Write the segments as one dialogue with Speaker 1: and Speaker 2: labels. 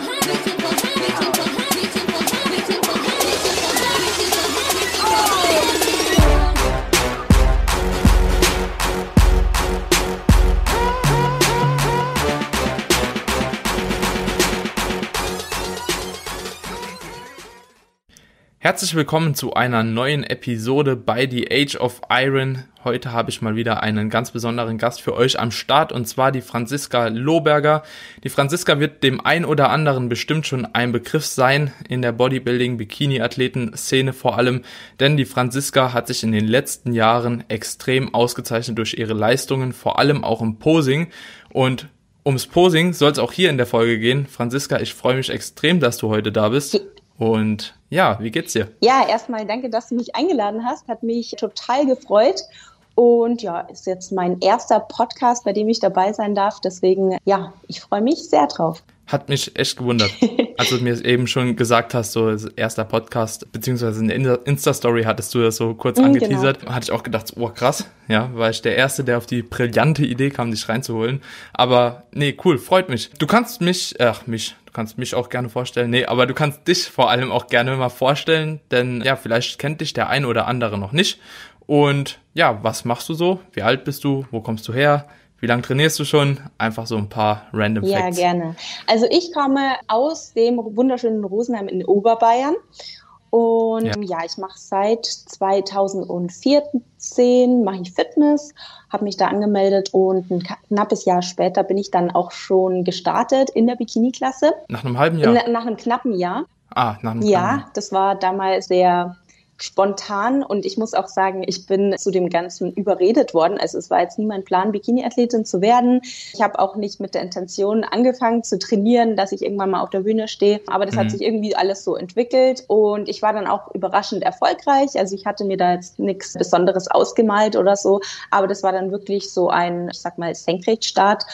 Speaker 1: Mm-hmm. Herzlich willkommen zu einer neuen Episode bei The Age of Iron. Heute habe ich mal wieder einen ganz besonderen Gast für euch am Start und zwar die Franziska Lohberger. Die Franziska wird dem ein oder anderen bestimmt schon ein Begriff sein in der Bodybuilding-Bikini-Athleten-Szene vor allem, denn die Franziska hat sich in den letzten Jahren extrem ausgezeichnet durch ihre Leistungen, vor allem auch im Posing und Ums Posing soll es auch hier in der Folge gehen. Franziska, ich freue mich extrem, dass du heute da bist. Und ja, wie geht's dir?
Speaker 2: Ja, erstmal danke, dass du mich eingeladen hast. Hat mich total gefreut. Und ja, ist jetzt mein erster Podcast, bei dem ich dabei sein darf. Deswegen, ja, ich freue mich sehr drauf.
Speaker 1: Hat mich echt gewundert. Als du mir eben schon gesagt hast, so erster Podcast, beziehungsweise eine Insta-Story hattest du das so kurz mm, angeteasert, genau. hatte ich auch gedacht, oh krass, ja, war ich der Erste, der auf die brillante Idee kam, dich reinzuholen. Aber nee, cool, freut mich. Du kannst mich, ach mich, kannst mich auch gerne vorstellen. Nee, aber du kannst dich vor allem auch gerne mal vorstellen, denn ja, vielleicht kennt dich der ein oder andere noch nicht. Und ja, was machst du so? Wie alt bist du? Wo kommst du her? Wie lange trainierst du schon? Einfach so ein paar random Facts.
Speaker 2: Ja, gerne. Also ich komme aus dem wunderschönen Rosenheim in Oberbayern. Und ja, ja ich mache seit 2014 mache ich Fitness, habe mich da angemeldet und ein knappes Jahr später bin ich dann auch schon gestartet in der Bikini-Klasse.
Speaker 1: Nach einem halben Jahr?
Speaker 2: In, nach einem knappen Jahr.
Speaker 1: Ah, nach einem
Speaker 2: Ja, das war damals sehr spontan und ich muss auch sagen, ich bin zu dem Ganzen überredet worden. Also es war jetzt nie mein Plan, Bikini-Athletin zu werden. Ich habe auch nicht mit der Intention angefangen zu trainieren, dass ich irgendwann mal auf der Bühne stehe. Aber das mhm. hat sich irgendwie alles so entwickelt und ich war dann auch überraschend erfolgreich. Also ich hatte mir da jetzt nichts Besonderes ausgemalt oder so, aber das war dann wirklich so ein, ich sag mal, Senkrechtstart.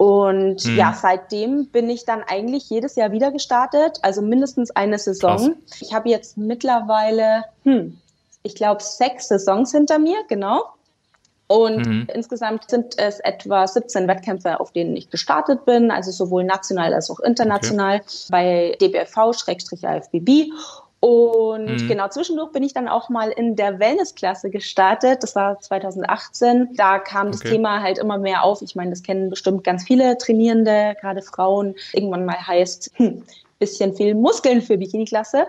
Speaker 2: Und hm. ja, seitdem bin ich dann eigentlich jedes Jahr wieder gestartet, also mindestens eine Saison. Krass. Ich habe jetzt mittlerweile, hm, ich glaube, sechs Saisons hinter mir, genau. Und mhm. insgesamt sind es etwa 17 Wettkämpfe, auf denen ich gestartet bin, also sowohl national als auch international okay. bei DBFV-AFBB. Und mhm. genau zwischendurch bin ich dann auch mal in der Wellnessklasse gestartet. Das war 2018. Da kam das Thema halt immer mehr auf. Ich meine, das kennen bestimmt ganz viele Trainierende, gerade Frauen. Irgendwann mal heißt, hm, bisschen viel Muskeln für Bikini-Klasse.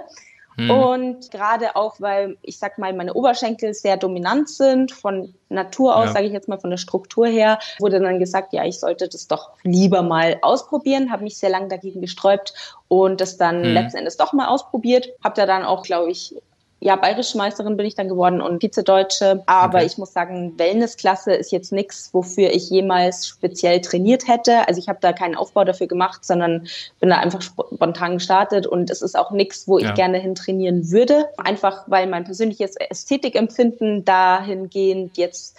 Speaker 2: Mhm. Und gerade auch, weil ich sag mal, meine Oberschenkel sehr dominant sind, von Natur aus, ja. sage ich jetzt mal von der Struktur her, wurde dann gesagt, ja, ich sollte das doch lieber mal ausprobieren, habe mich sehr lange dagegen gesträubt und das dann mhm. letzten Endes doch mal ausprobiert. Habe da dann auch, glaube ich, ja, bayerische Meisterin bin ich dann geworden und Vizedeutsche. Aber okay. ich muss sagen, Wellnessklasse ist jetzt nichts, wofür ich jemals speziell trainiert hätte. Also ich habe da keinen Aufbau dafür gemacht, sondern bin da einfach spontan gestartet und es ist auch nichts, wo ich ja. gerne hin trainieren würde. Einfach weil mein persönliches Ästhetikempfinden dahingehend jetzt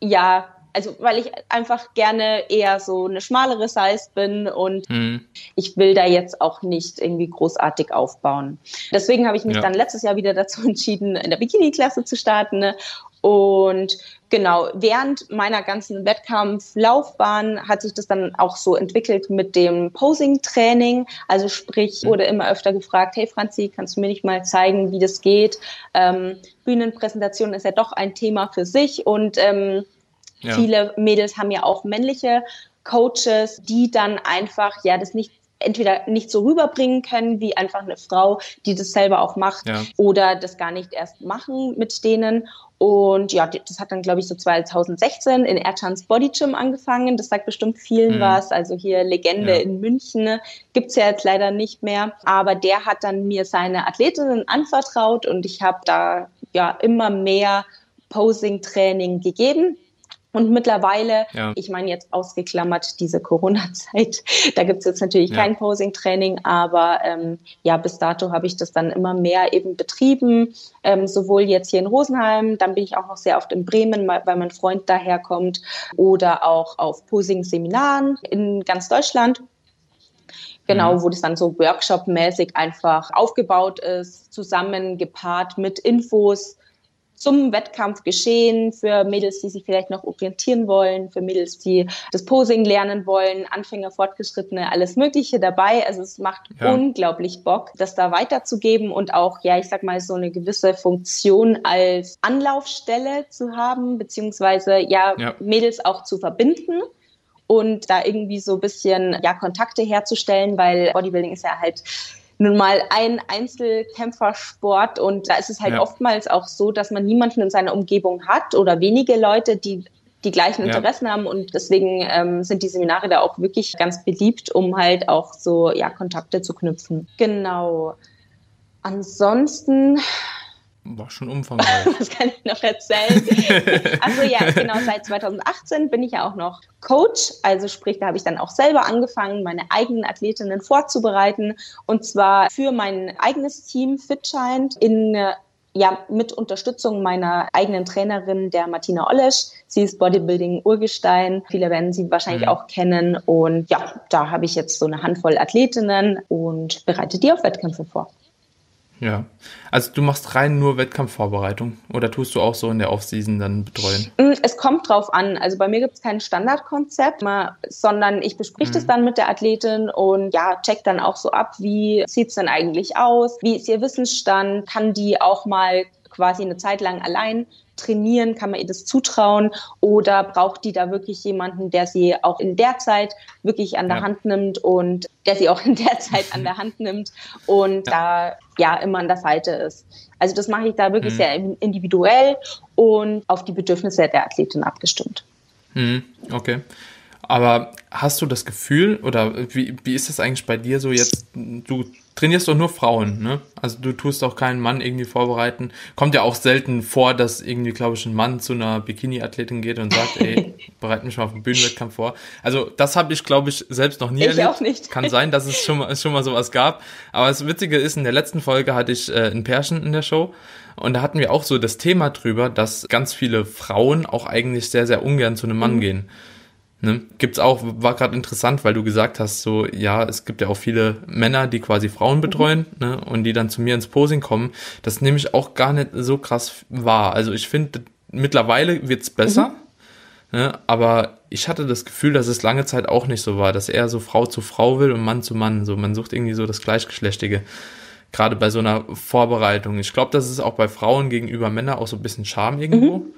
Speaker 2: ja also weil ich einfach gerne eher so eine schmalere Size bin und mhm. ich will da jetzt auch nicht irgendwie großartig aufbauen. Deswegen habe ich mich ja. dann letztes Jahr wieder dazu entschieden, in der Bikini-Klasse zu starten. Ne? Und genau, während meiner ganzen Wettkampflaufbahn hat sich das dann auch so entwickelt mit dem Posing-Training. Also sprich, mhm. wurde immer öfter gefragt, hey Franzi, kannst du mir nicht mal zeigen, wie das geht? Ähm, Bühnenpräsentation ist ja doch ein Thema für sich und ähm, ja. Viele Mädels haben ja auch männliche Coaches, die dann einfach ja das nicht entweder nicht so rüberbringen können wie einfach eine Frau, die das selber auch macht ja. oder das gar nicht erst machen mit denen. Und ja, das hat dann, glaube ich, so 2016 in Erchans Body Gym angefangen. Das sagt bestimmt vielen mhm. was. Also hier Legende ja. in München gibt's ja jetzt leider nicht mehr. Aber der hat dann mir seine Athletinnen anvertraut und ich habe da ja immer mehr Posing-Training gegeben und mittlerweile, ja. ich meine jetzt ausgeklammert diese Corona-Zeit, da gibt's jetzt natürlich ja. kein Posing-Training, aber ähm, ja, bis dato habe ich das dann immer mehr eben betrieben, ähm, sowohl jetzt hier in Rosenheim, dann bin ich auch noch sehr oft in Bremen, weil mein Freund daherkommt, oder auch auf Posing-Seminaren in ganz Deutschland. Genau, mhm. wo das dann so Workshop-mäßig einfach aufgebaut ist, zusammen gepaart mit Infos zum Wettkampf geschehen, für Mädels, die sich vielleicht noch orientieren wollen, für Mädels, die das Posing lernen wollen, Anfänger, Fortgeschrittene, alles Mögliche dabei. Also es macht ja. unglaublich Bock, das da weiterzugeben und auch, ja, ich sag mal, so eine gewisse Funktion als Anlaufstelle zu haben, beziehungsweise ja, ja. Mädels auch zu verbinden und da irgendwie so ein bisschen ja Kontakte herzustellen, weil Bodybuilding ist ja halt nun mal ein Einzelkämpfersport und da ist es halt ja. oftmals auch so, dass man niemanden in seiner Umgebung hat oder wenige Leute, die die gleichen Interessen ja. haben und deswegen ähm, sind die Seminare da auch wirklich ganz beliebt, um halt auch so ja Kontakte zu knüpfen. Genau. Ansonsten
Speaker 1: war schon umfangreich.
Speaker 2: Was kann ich noch erzählen? also ja, genau, seit 2018 bin ich ja auch noch Coach. Also sprich, da habe ich dann auch selber angefangen, meine eigenen Athletinnen vorzubereiten. Und zwar für mein eigenes Team FitShind in ja, mit Unterstützung meiner eigenen Trainerin, der Martina Olesch. Sie ist Bodybuilding-Urgestein. Viele werden sie wahrscheinlich mhm. auch kennen. Und ja, da habe ich jetzt so eine Handvoll Athletinnen und bereite die auf Wettkämpfe vor.
Speaker 1: Ja. Also du machst rein nur Wettkampfvorbereitung oder tust du auch so in der Offseason dann betreuen?
Speaker 2: Mm, es kommt drauf an. Also bei mir gibt es kein Standardkonzept, sondern ich besprich mhm. das dann mit der Athletin und ja, check dann auch so ab, wie sieht's denn eigentlich aus? Wie ist ihr Wissensstand? Kann die auch mal quasi eine Zeit lang allein trainieren? Kann man ihr das zutrauen? Oder braucht die da wirklich jemanden, der sie auch in der Zeit wirklich an der ja. Hand nimmt und der sie auch in der Zeit an der Hand nimmt und ja. da ja immer an der Seite ist? Also das mache ich da wirklich mhm. sehr individuell und auf die Bedürfnisse der Athletin abgestimmt.
Speaker 1: Mhm. Okay. Aber hast du das Gefühl, oder wie, wie ist das eigentlich bei dir so jetzt? Du trainierst doch nur Frauen, ne? Also du tust auch keinen Mann irgendwie vorbereiten. Kommt ja auch selten vor, dass irgendwie, glaube ich, ein Mann zu einer Bikini-Athletin geht und sagt, ey, bereite mich mal auf einen Bühnenwettkampf vor. Also das habe ich, glaube ich, selbst noch nie
Speaker 2: ich erlebt. Auch nicht.
Speaker 1: Kann sein, dass es schon mal, schon mal sowas gab. Aber das Witzige ist, in der letzten Folge hatte ich äh, ein Pärchen in der Show und da hatten wir auch so das Thema drüber, dass ganz viele Frauen auch eigentlich sehr, sehr ungern zu einem Mann mhm. gehen. Ne? Gibt's auch, war gerade interessant, weil du gesagt hast, so, ja, es gibt ja auch viele Männer, die quasi Frauen mhm. betreuen, mhm. ne, und die dann zu mir ins Posing kommen. Das nehme ich auch gar nicht so krass wahr. Also ich finde, mittlerweile wird's besser, mhm. ne, aber ich hatte das Gefühl, dass es lange Zeit auch nicht so war, dass er so Frau zu Frau will und Mann zu Mann. So, man sucht irgendwie so das Gleichgeschlechtige. Gerade bei so einer Vorbereitung. Ich glaube, das ist auch bei Frauen gegenüber Männern auch so ein bisschen Charme irgendwo. Mhm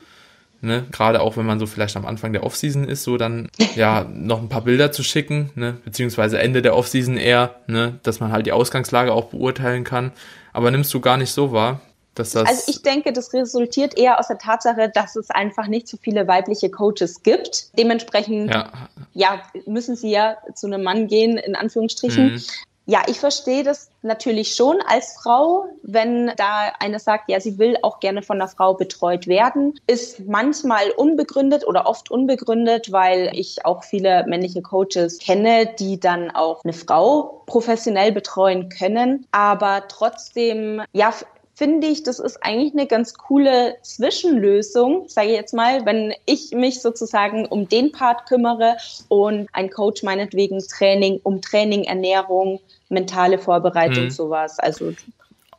Speaker 1: ne, gerade auch wenn man so vielleicht am Anfang der Offseason ist, so dann ja noch ein paar Bilder zu schicken, ne, beziehungsweise Ende der Offseason eher, ne, dass man halt die Ausgangslage auch beurteilen kann. Aber nimmst du gar nicht so wahr? Dass das
Speaker 2: also ich denke, das resultiert eher aus der Tatsache, dass es einfach nicht so viele weibliche Coaches gibt. Dementsprechend ja, ja müssen sie ja zu einem Mann gehen, in Anführungsstrichen. Mhm. Ja, ich verstehe das natürlich schon als Frau, wenn da eine sagt, ja, sie will auch gerne von einer Frau betreut werden, ist manchmal unbegründet oder oft unbegründet, weil ich auch viele männliche Coaches kenne, die dann auch eine Frau professionell betreuen können, aber trotzdem, ja, finde ich, das ist eigentlich eine ganz coole Zwischenlösung, sage ich jetzt mal, wenn ich mich sozusagen um den Part kümmere und ein Coach meinetwegen Training, um Training, Ernährung, mentale Vorbereitung, hm. sowas. Also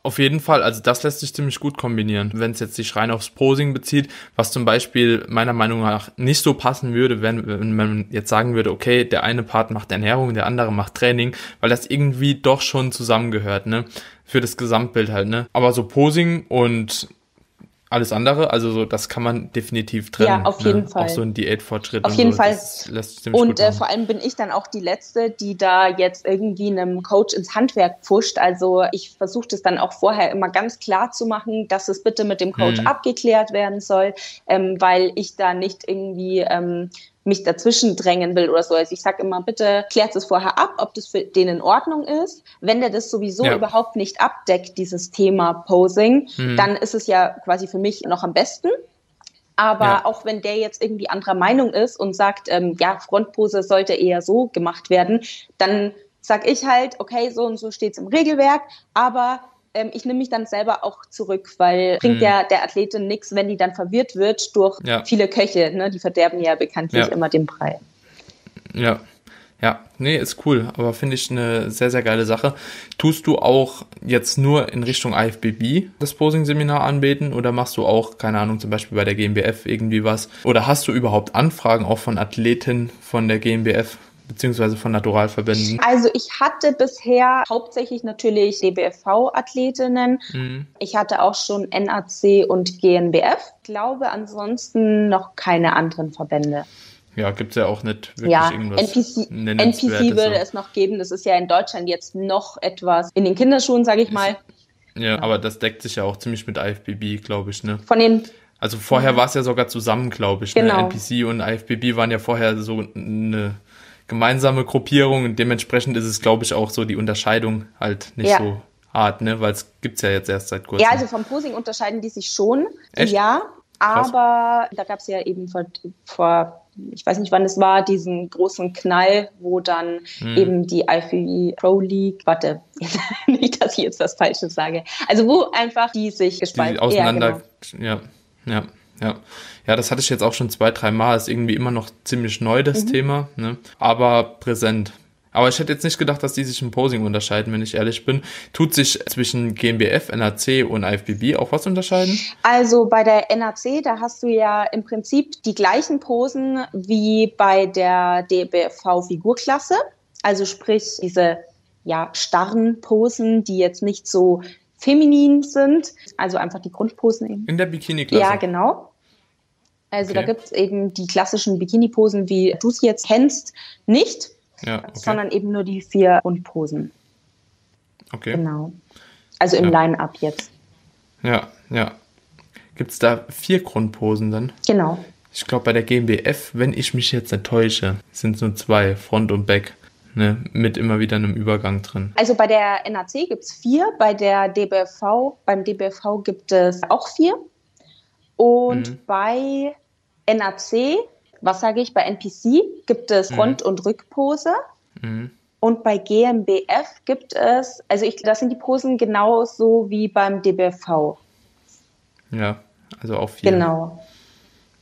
Speaker 1: auf jeden Fall, also das lässt sich ziemlich gut kombinieren. Wenn es jetzt sich rein aufs Posing bezieht, was zum Beispiel meiner Meinung nach nicht so passen würde, wenn, wenn man jetzt sagen würde, okay, der eine Part macht Ernährung, der andere macht Training, weil das irgendwie doch schon zusammengehört, ne? Für das Gesamtbild halt, ne? Aber so Posing und alles andere, also so, das kann man definitiv trennen.
Speaker 2: Ja, auf jeden
Speaker 1: ne?
Speaker 2: Fall.
Speaker 1: Auch so ein Diätfortschritt.
Speaker 2: Auf jeden so, Fall. und äh, vor allem bin ich dann auch die Letzte, die da jetzt irgendwie einem Coach ins Handwerk pfuscht. Also ich versuche das dann auch vorher immer ganz klar zu machen, dass es bitte mit dem Coach mhm. abgeklärt werden soll, ähm, weil ich da nicht irgendwie ähm, mich dazwischen drängen will oder so. Also ich sage immer, bitte klärt es vorher ab, ob das für den in Ordnung ist. Wenn der das sowieso ja. überhaupt nicht abdeckt, dieses Thema Posing, mhm. dann ist es ja quasi für mich noch am besten. Aber ja. auch wenn der jetzt irgendwie anderer Meinung ist und sagt, ähm, ja, Frontpose sollte eher so gemacht werden, dann sag ich halt, okay, so und so steht's im Regelwerk, aber ähm, ich nehme mich dann selber auch zurück, weil bringt mhm. der, der Athletin nichts, wenn die dann verwirrt wird durch ja. viele Köche. Ne? Die verderben ja bekanntlich ja. immer den Brei.
Speaker 1: Ja. Ja, nee, ist cool, aber finde ich eine sehr, sehr geile Sache. Tust du auch jetzt nur in Richtung IFBB das Posing-Seminar anbieten oder machst du auch, keine Ahnung, zum Beispiel bei der GmbF irgendwie was? Oder hast du überhaupt Anfragen auch von Athleten von der GmbF? Beziehungsweise von Naturalverbänden?
Speaker 2: Also ich hatte bisher hauptsächlich natürlich DBFV-Athletinnen. Mhm. Ich hatte auch schon NAC und GNBF. Ich glaube ansonsten noch keine anderen Verbände.
Speaker 1: Ja, gibt es ja auch nicht wirklich
Speaker 2: ja, irgendwas. NPC, NPC würde es noch geben. Das ist ja in Deutschland jetzt noch etwas in den Kinderschuhen, sage ich mal.
Speaker 1: Ja, ja, aber das deckt sich ja auch ziemlich mit IFBB, glaube ich, ne?
Speaker 2: Von den
Speaker 1: also vorher mhm. war es ja sogar zusammen, glaube ich. Ne? Genau. Ne? NPC und IFBB waren ja vorher so eine gemeinsame Gruppierung und dementsprechend ist es, glaube ich, auch so die Unterscheidung halt nicht ja. so hart, ne? Weil es gibt es ja jetzt erst seit kurzem.
Speaker 2: Ja, also vom Posing unterscheiden die sich schon. Echt? Ja, aber da gab es ja eben vor, vor, ich weiß nicht wann es war, diesen großen Knall, wo dann hm. eben die IFBB Pro League, warte, nicht, dass ich jetzt was Falsches sage, also wo einfach die sich gespalten
Speaker 1: haben. Auseinander, ja, genau. ja, ja. Ja. ja, das hatte ich jetzt auch schon zwei, drei Mal. Ist irgendwie immer noch ziemlich neu, das mhm. Thema, ne? aber präsent. Aber ich hätte jetzt nicht gedacht, dass die sich im Posing unterscheiden, wenn ich ehrlich bin. Tut sich zwischen GmbF, NAC und IFBB auch was unterscheiden?
Speaker 2: Also bei der NAC, da hast du ja im Prinzip die gleichen Posen wie bei der DBV-Figurklasse. Also sprich diese ja, starren Posen, die jetzt nicht so feminin sind. Also einfach die Grundposen eben.
Speaker 1: In der Bikini-Klasse?
Speaker 2: Ja, genau. Also okay. da gibt es eben die klassischen Bikini-Posen, wie du sie jetzt kennst, nicht, ja, okay. sondern eben nur die vier Grundposen.
Speaker 1: Okay.
Speaker 2: Genau. Also im ja. Line-Up jetzt.
Speaker 1: Ja, ja. Gibt es da vier Grundposen dann?
Speaker 2: Genau.
Speaker 1: Ich glaube, bei der GmbF, wenn ich mich jetzt nicht täusche, sind es nur zwei, Front und Back ne, mit immer wieder einem Übergang drin.
Speaker 2: Also bei der NAC gibt es vier, bei der DBV, beim DBV gibt es auch vier. Und mhm. bei NAC, was sage ich, bei NPC gibt es mhm. Front- und Rückpose. Mhm. Und bei GmbF gibt es, also ich, das sind die Posen genauso wie beim DBV.
Speaker 1: Ja, also auch vier.
Speaker 2: Genau.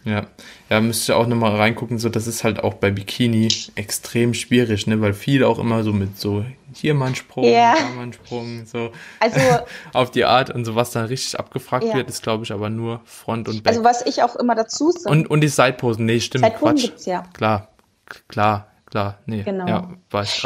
Speaker 1: Ja, ja, müsst ihr auch nochmal reingucken, so das ist halt auch bei Bikini extrem schwierig, ne, weil viele auch immer so mit so hier mal ein Sprung, yeah. da mal ein Sprung, so also, auf die Art und so was dann richtig abgefragt ja. wird, ist glaube ich aber nur Front und Back.
Speaker 2: Also was ich auch immer dazu sage.
Speaker 1: Und, und die Sideposen, nee, stimmt,
Speaker 2: Sideposen Quatsch. Gibt's ja.
Speaker 1: Klar, klar, klar, nee.
Speaker 2: Genau. Ja,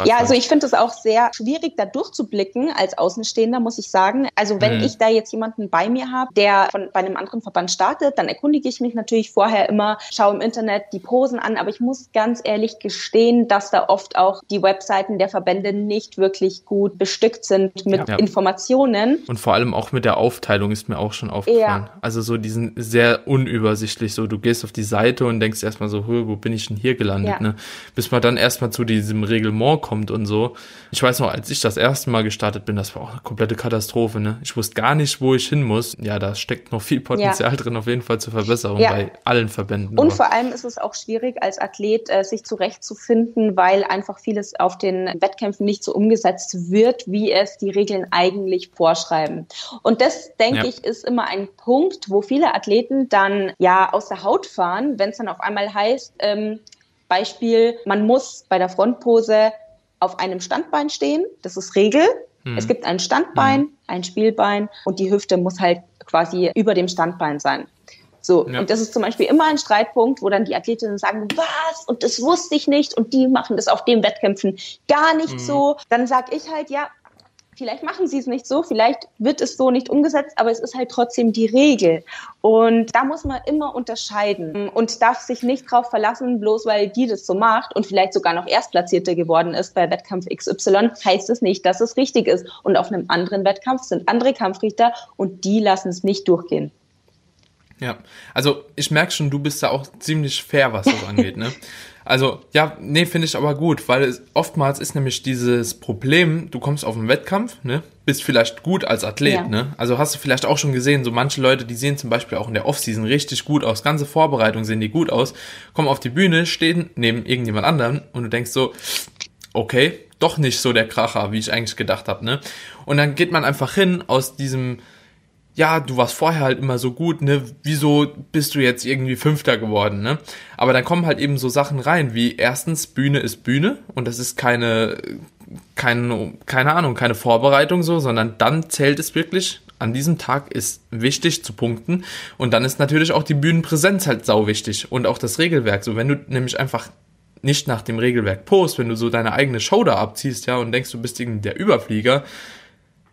Speaker 2: ja also ich finde es auch sehr schwierig, da durchzublicken als Außenstehender, muss ich sagen. Also wenn mhm. ich da jetzt jemanden bei mir habe, der von, bei einem anderen Verband startet, dann erkundige ich mich natürlich vorher immer, schaue im Internet die Posen an, aber ich muss ganz ehrlich gestehen, dass da oft auch die Webseiten der Verbände nicht wirklich gut bestückt sind mit ja. Informationen.
Speaker 1: Und vor allem auch mit der Aufteilung ist mir auch schon aufgefallen. Ja. Also so diesen sehr unübersichtlich, so du gehst auf die Seite und denkst erstmal so, wo bin ich denn hier gelandet, ne? Bis man dann erstmal zu diesem Reglement kommt und so. Ich weiß noch, als ich das erste Mal gestartet bin, das war auch eine komplette Katastrophe, ne? Ich wusste gar nicht, wo ich hin muss. Ja, da steckt noch viel Potenzial ja. drin, auf jeden Fall zur Verbesserung ja. bei allen Verbänden.
Speaker 2: Und aber. vor allem ist es auch schwierig, als Athlet äh, sich zurechtzufinden, weil einfach vieles auf den Wettkämpfen nicht so umgesetzt wird, wie es die Regeln eigentlich vorschreiben. Und das, denke ja. ich, ist immer ein Punkt, wo viele Athleten dann ja aus der Haut fahren, wenn es dann auf einmal heißt, ähm, Beispiel, man muss bei der Frontpose auf einem Standbein stehen. Das ist Regel. Mhm. Es gibt ein Standbein, mhm. ein Spielbein und die Hüfte muss halt quasi über dem Standbein sein. So, ja. und das ist zum Beispiel immer ein Streitpunkt, wo dann die Athletinnen sagen, was? Und das wusste ich nicht und die machen das auf den Wettkämpfen gar nicht mhm. so. Dann sag ich halt, ja, Vielleicht machen sie es nicht so, vielleicht wird es so nicht umgesetzt, aber es ist halt trotzdem die Regel. Und da muss man immer unterscheiden und darf sich nicht drauf verlassen, bloß weil die das so macht und vielleicht sogar noch Erstplatzierte geworden ist bei Wettkampf XY, heißt es nicht, dass es richtig ist. Und auf einem anderen Wettkampf sind andere Kampfrichter und die lassen es nicht durchgehen.
Speaker 1: Ja, also ich merke schon, du bist da auch ziemlich fair, was das angeht, ne? Also, ja, nee, finde ich aber gut, weil es, oftmals ist nämlich dieses Problem, du kommst auf einen Wettkampf, ne, bist vielleicht gut als Athlet, ja. ne, also hast du vielleicht auch schon gesehen, so manche Leute, die sehen zum Beispiel auch in der Offseason richtig gut aus, ganze Vorbereitung sehen die gut aus, kommen auf die Bühne, stehen neben irgendjemand anderen und du denkst so, okay, doch nicht so der Kracher, wie ich eigentlich gedacht habe, ne, und dann geht man einfach hin aus diesem, ja, du warst vorher halt immer so gut, ne? Wieso bist du jetzt irgendwie Fünfter geworden, ne? Aber dann kommen halt eben so Sachen rein, wie erstens, Bühne ist Bühne und das ist keine, keine, keine Ahnung, keine Vorbereitung so, sondern dann zählt es wirklich. An diesem Tag ist wichtig zu punkten und dann ist natürlich auch die Bühnenpräsenz halt sau wichtig und auch das Regelwerk. So, wenn du nämlich einfach nicht nach dem Regelwerk post, wenn du so deine eigene Show da abziehst, ja, und denkst, du bist irgendwie der Überflieger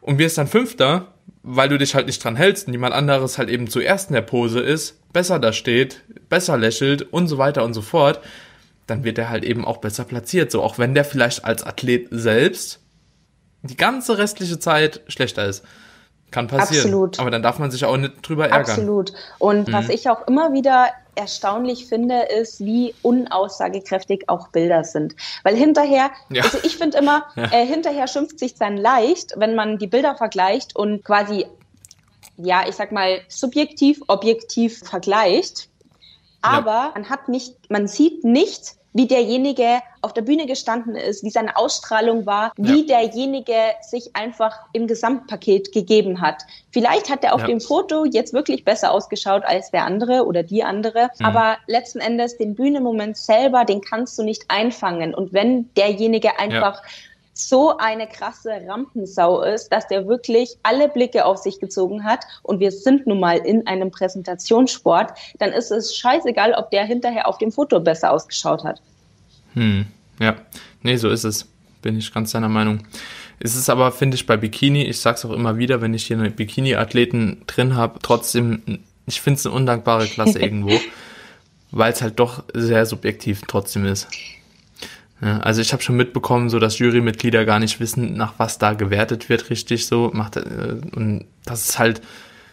Speaker 1: und wirst dann Fünfter, weil du dich halt nicht dran hältst und jemand anderes halt eben zuerst in der Pose ist, besser da steht, besser lächelt und so weiter und so fort, dann wird er halt eben auch besser platziert. So, auch wenn der vielleicht als Athlet selbst die ganze restliche Zeit schlechter ist. Kann passieren. Absolut. Aber dann darf man sich auch nicht drüber ärgern.
Speaker 2: Absolut. Und mhm. was ich auch immer wieder erstaunlich finde, ist, wie unaussagekräftig auch Bilder sind. Weil hinterher, ja. also ich finde immer, ja. äh, hinterher schimpft sich dann leicht, wenn man die Bilder vergleicht und quasi, ja, ich sag mal, subjektiv, objektiv vergleicht. Aber ja. man hat nicht, man sieht nicht, wie derjenige auf der Bühne gestanden ist, wie seine Ausstrahlung war, wie ja. derjenige sich einfach im Gesamtpaket gegeben hat. Vielleicht hat er auf ja. dem Foto jetzt wirklich besser ausgeschaut als der andere oder die andere, mhm. aber letzten Endes den Bühnenmoment selber, den kannst du nicht einfangen. Und wenn derjenige einfach ja so eine krasse Rampensau ist, dass der wirklich alle Blicke auf sich gezogen hat und wir sind nun mal in einem Präsentationssport, dann ist es scheißegal, ob der hinterher auf dem Foto besser ausgeschaut hat.
Speaker 1: Hm, ja, nee, so ist es. Bin ich ganz deiner Meinung. Es ist aber, finde ich, bei Bikini, ich sag's auch immer wieder, wenn ich hier eine Bikini-Athleten drin habe, trotzdem, ich finde es eine undankbare Klasse irgendwo, weil es halt doch sehr subjektiv trotzdem ist. Ja, also ich habe schon mitbekommen, so dass Jurymitglieder gar nicht wissen, nach was da gewertet wird, richtig so. Macht, äh, und das ist halt,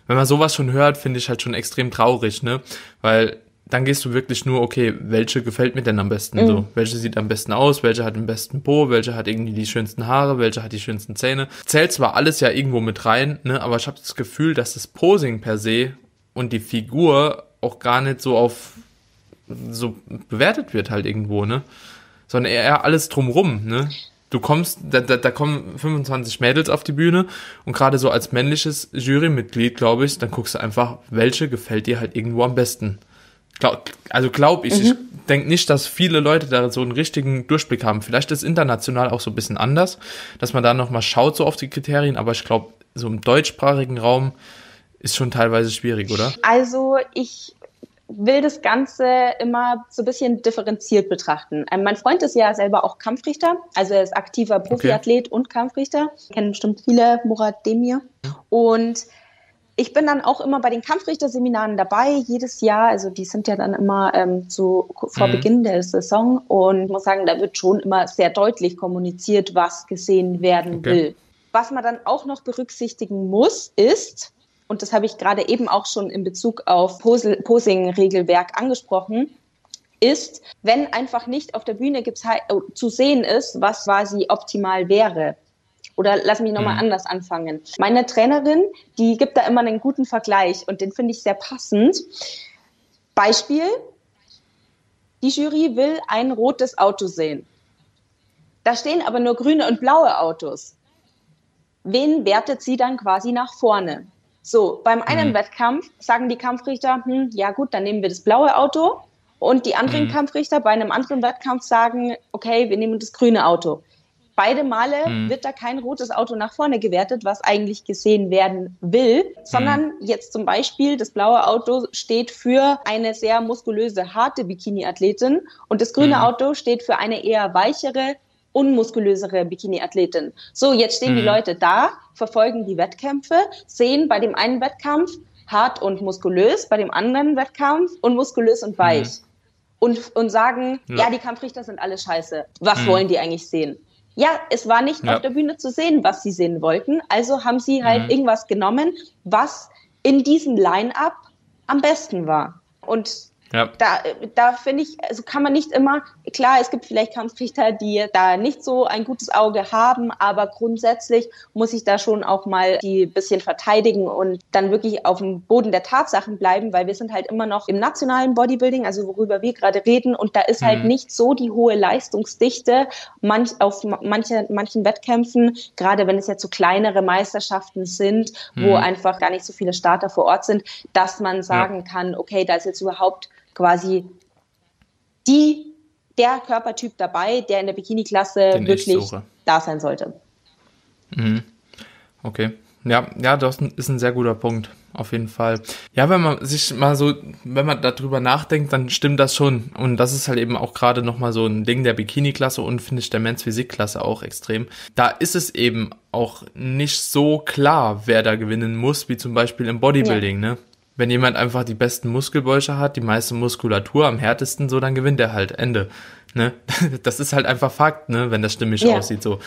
Speaker 1: wenn man sowas schon hört, finde ich halt schon extrem traurig, ne? Weil dann gehst du wirklich nur, okay, welche gefällt mir denn am besten mhm. so? Welche sieht am besten aus? Welche hat den besten Po? Welche hat irgendwie die schönsten Haare? Welche hat die schönsten Zähne? Zählt zwar alles ja irgendwo mit rein, ne? Aber ich habe das Gefühl, dass das Posing per se und die Figur auch gar nicht so auf so bewertet wird halt irgendwo, ne? Sondern eher alles drumrum, ne? Du kommst, da, da, da kommen 25 Mädels auf die Bühne und gerade so als männliches Jurymitglied, glaube ich, dann guckst du einfach, welche gefällt dir halt irgendwo am besten. Glaub, also glaube ich, mhm. ich denke nicht, dass viele Leute da so einen richtigen Durchblick haben. Vielleicht ist international auch so ein bisschen anders, dass man da nochmal schaut so auf die Kriterien, aber ich glaube, so im deutschsprachigen Raum ist schon teilweise schwierig, oder?
Speaker 2: Also ich will das Ganze immer so ein bisschen differenziert betrachten. Ähm, mein Freund ist ja selber auch Kampfrichter, also er ist aktiver Profiathlet okay. und Kampfrichter. Kennen bestimmt viele Murat Demir. Und ich bin dann auch immer bei den Kampfrichterseminaren dabei, jedes Jahr. Also die sind ja dann immer ähm, so vor mhm. Beginn der Saison. Und ich muss sagen, da wird schon immer sehr deutlich kommuniziert, was gesehen werden okay. will. Was man dann auch noch berücksichtigen muss, ist, und das habe ich gerade eben auch schon in Bezug auf Posing-Regelwerk angesprochen, ist, wenn einfach nicht auf der Bühne äh, zu sehen ist, was quasi optimal wäre. Oder lass mich nochmal mhm. anders anfangen. Meine Trainerin, die gibt da immer einen guten Vergleich und den finde ich sehr passend. Beispiel, die Jury will ein rotes Auto sehen. Da stehen aber nur grüne und blaue Autos. Wen wertet sie dann quasi nach vorne? So, beim einen mhm. Wettkampf sagen die Kampfrichter, hm, ja gut, dann nehmen wir das blaue Auto. Und die anderen mhm. Kampfrichter bei einem anderen Wettkampf sagen, okay, wir nehmen das grüne Auto. Beide Male mhm. wird da kein rotes Auto nach vorne gewertet, was eigentlich gesehen werden will, sondern mhm. jetzt zum Beispiel das blaue Auto steht für eine sehr muskulöse, harte Bikini-Athletin und das grüne mhm. Auto steht für eine eher weichere, unmuskulösere Bikini-Athletin. So, jetzt stehen mhm. die Leute da, verfolgen die Wettkämpfe, sehen bei dem einen Wettkampf hart und muskulös, bei dem anderen Wettkampf unmuskulös und weich. Mhm. Und, und sagen, ja. ja. die Kampfrichter sind alle scheiße. Was mhm. wollen die eigentlich sehen? Ja, es war nicht ja. auf der Bühne zu sehen, was sie sehen wollten. Also haben sie halt mhm. irgendwas genommen, was in diesem Line-up am besten war. Und ja. Da, da finde ich, also kann man nicht immer, klar, es gibt vielleicht Kampfrichter, die da nicht so ein gutes Auge haben, aber grundsätzlich muss ich da schon auch mal die bisschen verteidigen und dann wirklich auf dem Boden der Tatsachen bleiben, weil wir sind halt immer noch im nationalen Bodybuilding, also worüber wir gerade reden, und da ist halt mhm. nicht so die hohe Leistungsdichte manch, auf manche, manchen Wettkämpfen, gerade wenn es jetzt so kleinere Meisterschaften sind, mhm. wo einfach gar nicht so viele Starter vor Ort sind, dass man sagen ja. kann, okay, da ist jetzt überhaupt quasi die, der Körpertyp dabei, der in der Bikini-Klasse wirklich da sein sollte.
Speaker 1: Mhm. Okay. Ja, ja, das ist ein sehr guter Punkt, auf jeden Fall. Ja, wenn man sich mal so, wenn man darüber nachdenkt, dann stimmt das schon. Und das ist halt eben auch gerade nochmal so ein Ding der Bikini-Klasse und finde ich der Men's Physik-Klasse auch extrem. Da ist es eben auch nicht so klar, wer da gewinnen muss, wie zum Beispiel im Bodybuilding, ja. ne? Wenn jemand einfach die besten Muskelbäuche hat, die meiste Muskulatur, am härtesten so, dann gewinnt er halt. Ende. Ne? Das ist halt einfach Fakt, ne? wenn das stimmig ja. aussieht so.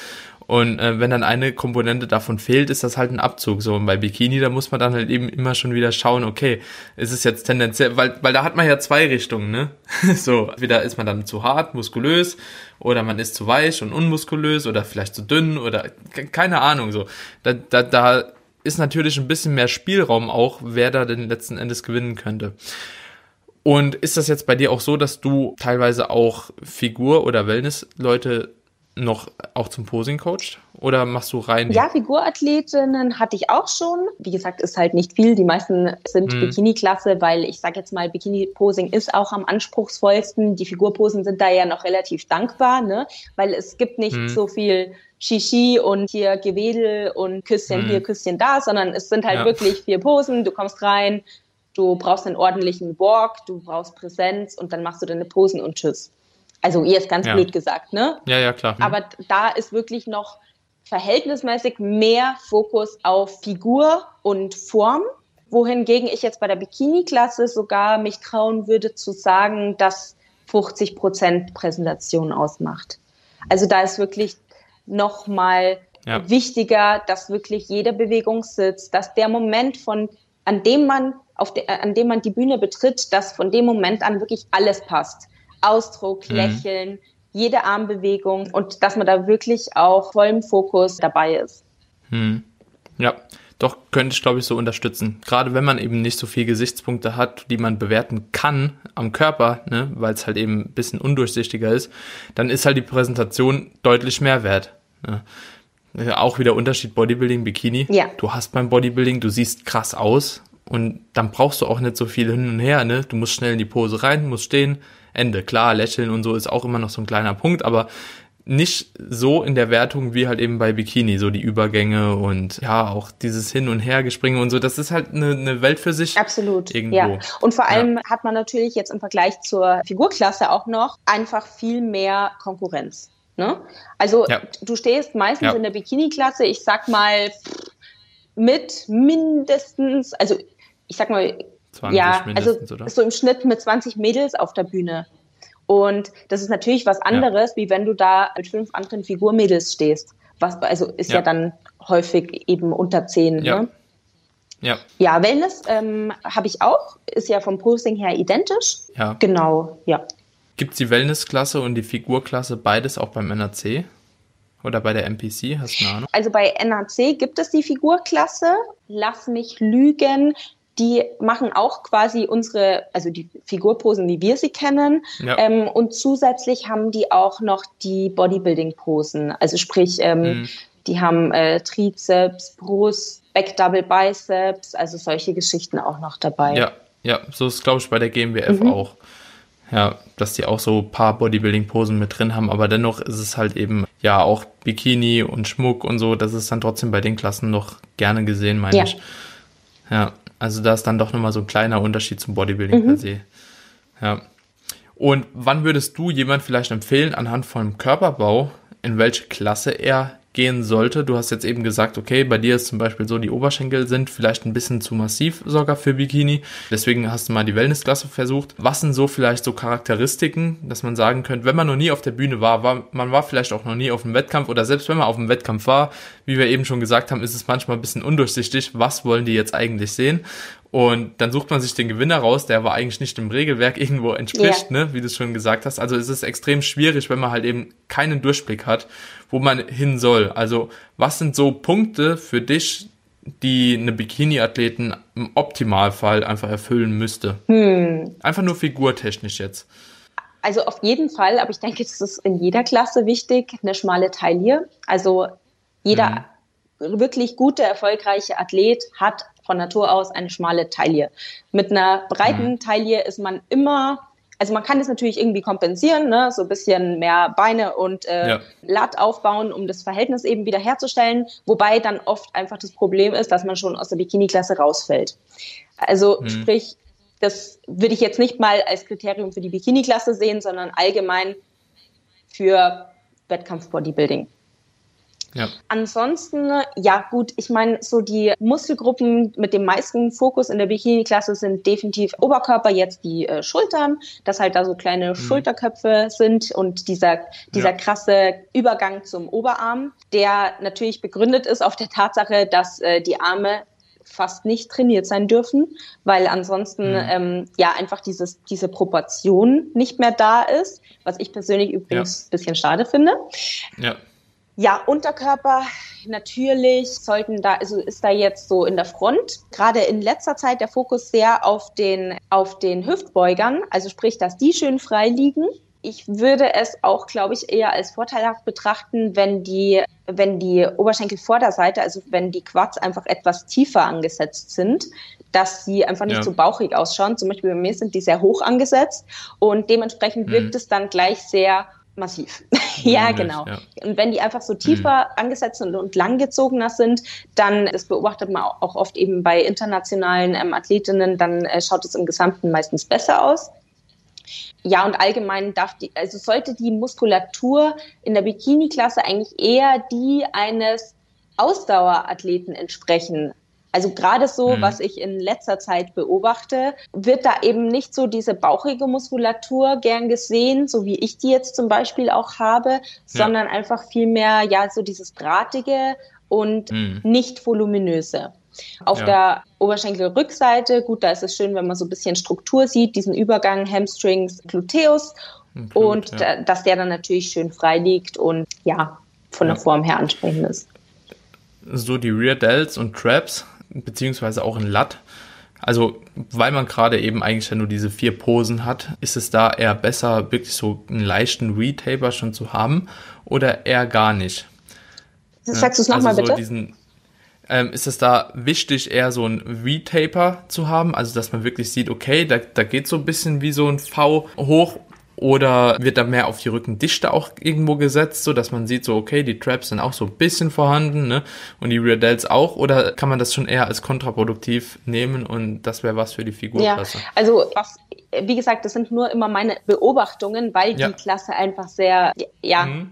Speaker 1: Und äh, wenn dann eine Komponente davon fehlt, ist das halt ein Abzug. So und bei Bikini, da muss man dann halt eben immer schon wieder schauen, okay, ist es jetzt tendenziell, weil, weil da hat man ja zwei Richtungen, ne? so, entweder ist man dann zu hart, muskulös, oder man ist zu weich und unmuskulös oder vielleicht zu dünn oder keine Ahnung so. Da, da, da ist natürlich ein bisschen mehr Spielraum auch, wer da denn letzten Endes gewinnen könnte. Und ist das jetzt bei dir auch so, dass du teilweise auch Figur- oder Wellness-Leute noch auch zum Posing coacht? Oder machst du rein?
Speaker 2: Ja, Figurathletinnen hatte ich auch schon. Wie gesagt, ist halt nicht viel. Die meisten sind hm. Bikini-Klasse, weil ich sage jetzt mal, Bikini-Posing ist auch am anspruchsvollsten. Die Figurposen sind da ja noch relativ dankbar, ne? weil es gibt nicht hm. so viel Shishi und hier Gewedel und Küsschen mhm. hier, Küsschen da, sondern es sind halt ja. wirklich vier Posen. Du kommst rein, du brauchst einen ordentlichen Walk, du brauchst Präsenz und dann machst du deine Posen und tschüss. Also ihr ist ganz ja. blöd gesagt, ne?
Speaker 1: Ja, ja, klar. Mhm.
Speaker 2: Aber da ist wirklich noch verhältnismäßig mehr Fokus auf Figur und Form, wohingegen ich jetzt bei der Bikini-Klasse sogar mich trauen würde zu sagen, dass 50 Prozent Präsentation ausmacht. Also da ist wirklich nochmal ja. wichtiger, dass wirklich jede Bewegung sitzt, dass der Moment von, an dem man auf de, an dem man die Bühne betritt, dass von dem Moment an wirklich alles passt. Ausdruck, mhm. Lächeln, jede Armbewegung und dass man da wirklich auch vollem Fokus dabei ist.
Speaker 1: Mhm. Ja, doch könnte ich, glaube ich, so unterstützen. Gerade wenn man eben nicht so viele Gesichtspunkte hat, die man bewerten kann am Körper, ne, weil es halt eben ein bisschen undurchsichtiger ist, dann ist halt die Präsentation deutlich mehr wert. Ne. Auch wieder Unterschied Bodybuilding, Bikini. Ja. Du hast beim Bodybuilding, du siehst krass aus und dann brauchst du auch nicht so viel hin und her, ne? Du musst schnell in die Pose rein, musst stehen, Ende. Klar, lächeln und so ist auch immer noch so ein kleiner Punkt, aber nicht so in der Wertung wie halt eben bei Bikini, so die Übergänge und ja, auch dieses Hin- und Hergespringen und so, das ist halt eine, eine Welt für sich.
Speaker 2: Absolut. Irgendwo. Ja. Und vor allem ja. hat man natürlich jetzt im Vergleich zur Figurklasse auch noch einfach viel mehr Konkurrenz. Ne? Also ja. du stehst meistens ja. in der Bikini-Klasse, ich sag mal, mit mindestens, also ich sag mal, ja, also oder? so im Schnitt mit 20 Mädels auf der Bühne. Und das ist natürlich was anderes, ja. wie wenn du da mit fünf anderen Figurmädels stehst. Was, also ist ja, ja dann häufig eben unter zehn. Ja. Ne? Ja. Ja, Wellness ähm, habe ich auch. Ist ja vom Posing her identisch. Ja. Genau, ja.
Speaker 1: Gibt es die Wellnessklasse und die Figurklasse beides auch beim NAC? Oder bei der MPC? Hast du eine Ahnung?
Speaker 2: Also bei NAC gibt es die Figurklasse. Lass mich lügen die machen auch quasi unsere, also die Figurposen, wie wir sie kennen. Ja. Ähm, und zusätzlich haben die auch noch die Bodybuilding-Posen. Also sprich, ähm, mhm. die haben äh, Trizeps, Brust, Back Double Biceps, also solche Geschichten auch noch dabei.
Speaker 1: Ja, ja, so ist glaube ich bei der GmbF mhm. auch. Ja, dass die auch so ein paar Bodybuilding-Posen mit drin haben, aber dennoch ist es halt eben, ja, auch Bikini und Schmuck und so, das ist dann trotzdem bei den Klassen noch gerne gesehen, meine ja. ich. Ja. Also da ist dann doch nochmal so ein kleiner Unterschied zum Bodybuilding mhm. per se. Ja. Und wann würdest du jemand vielleicht empfehlen, anhand von Körperbau, in welche Klasse er gehen sollte? Du hast jetzt eben gesagt, okay, bei dir ist zum Beispiel so, die Oberschenkel sind vielleicht ein bisschen zu massiv sogar für Bikini. Deswegen hast du mal die Wellnessklasse versucht. Was sind so vielleicht so Charakteristiken, dass man sagen könnte, wenn man noch nie auf der Bühne war, war man war vielleicht auch noch nie auf einem Wettkampf oder selbst wenn man auf einem Wettkampf war, wie wir eben schon gesagt haben, ist es manchmal ein bisschen undurchsichtig, was wollen die jetzt eigentlich sehen. Und dann sucht man sich den Gewinner raus, der aber eigentlich nicht dem Regelwerk irgendwo entspricht, yeah. ne, wie du es schon gesagt hast. Also es ist extrem schwierig, wenn man halt eben keinen Durchblick hat, wo man hin soll. Also was sind so Punkte für dich, die eine Bikini-Athleten im Optimalfall einfach erfüllen müsste? Hm. Einfach nur figurtechnisch jetzt.
Speaker 2: Also auf jeden Fall, aber ich denke, es ist in jeder Klasse wichtig, eine schmale Taille. Also jeder hm. wirklich gute, erfolgreiche Athlet hat von Natur aus eine schmale Taille. Mit einer breiten hm. Taille ist man immer also man kann das natürlich irgendwie kompensieren, ne? so ein bisschen mehr Beine und äh, ja. Latt aufbauen, um das Verhältnis eben wieder herzustellen, wobei dann oft einfach das Problem ist, dass man schon aus der Bikini-Klasse rausfällt. Also mhm. sprich, das würde ich jetzt nicht mal als Kriterium für die Bikini-Klasse sehen, sondern allgemein für Wettkampf-Bodybuilding. Ja. Ansonsten, ja gut, ich meine, so die Muskelgruppen mit dem meisten Fokus in der Bikini-Klasse sind definitiv Oberkörper, jetzt die äh, Schultern, dass halt da so kleine mhm. Schulterköpfe sind und dieser, dieser ja. krasse Übergang zum Oberarm, der natürlich begründet ist auf der Tatsache, dass äh, die Arme fast nicht trainiert sein dürfen, weil ansonsten mhm. ähm, ja einfach dieses, diese Proportion nicht mehr da ist, was ich persönlich übrigens ja. bisschen schade finde. Ja. Ja, Unterkörper natürlich sollten da, also ist da jetzt so in der Front. Gerade in letzter Zeit der Fokus sehr auf den, auf den Hüftbeugern, also sprich, dass die schön frei liegen. Ich würde es auch, glaube ich, eher als vorteilhaft betrachten, wenn die, wenn die Oberschenkelvorderseite, also wenn die Quads einfach etwas tiefer angesetzt sind, dass sie einfach nicht ja. so bauchig ausschauen. Zum Beispiel bei mir sind die sehr hoch angesetzt und dementsprechend wirkt mhm. es dann gleich sehr Massiv. ja, genau. Ja. Und wenn die einfach so tiefer mhm. angesetzt und, und langgezogener sind, dann, das beobachtet man auch oft eben bei internationalen ähm, Athletinnen, dann äh, schaut es im Gesamten meistens besser aus. Ja, und allgemein darf die, also sollte die Muskulatur in der Bikini-Klasse eigentlich eher die eines Ausdauerathleten entsprechen. Also gerade so, mhm. was ich in letzter Zeit beobachte, wird da eben nicht so diese bauchige Muskulatur gern gesehen, so wie ich die jetzt zum Beispiel auch habe, ja. sondern einfach viel mehr, ja, so dieses drahtige und mhm. nicht voluminöse. Auf ja. der Oberschenkelrückseite, gut, da ist es schön, wenn man so ein bisschen Struktur sieht, diesen Übergang Hamstrings, Gluteus Blut, und ja. da, dass der dann natürlich schön frei liegt und ja, von der Form her ansprechend ist.
Speaker 1: So die Rear Delts und Traps beziehungsweise auch ein Lat. Also, weil man gerade eben eigentlich ja nur diese vier Posen hat, ist es da eher besser, wirklich so einen leichten Retaper schon zu haben oder eher gar nicht?
Speaker 2: Sagst du es nochmal also so bitte? Diesen,
Speaker 1: ähm, ist es da wichtig, eher so ein V-Taper zu haben, also dass man wirklich sieht, okay, da, da geht so ein bisschen wie so ein V hoch oder wird da mehr auf die Rückendichte auch irgendwo gesetzt, so dass man sieht, so okay, die Traps sind auch so ein bisschen vorhanden, ne? Und die Rear Delts auch, oder kann man das schon eher als kontraproduktiv nehmen und das wäre was für die Figurklasse?
Speaker 2: Ja, also was, wie gesagt, das sind nur immer meine Beobachtungen, weil ja. die Klasse einfach sehr, ja, mhm.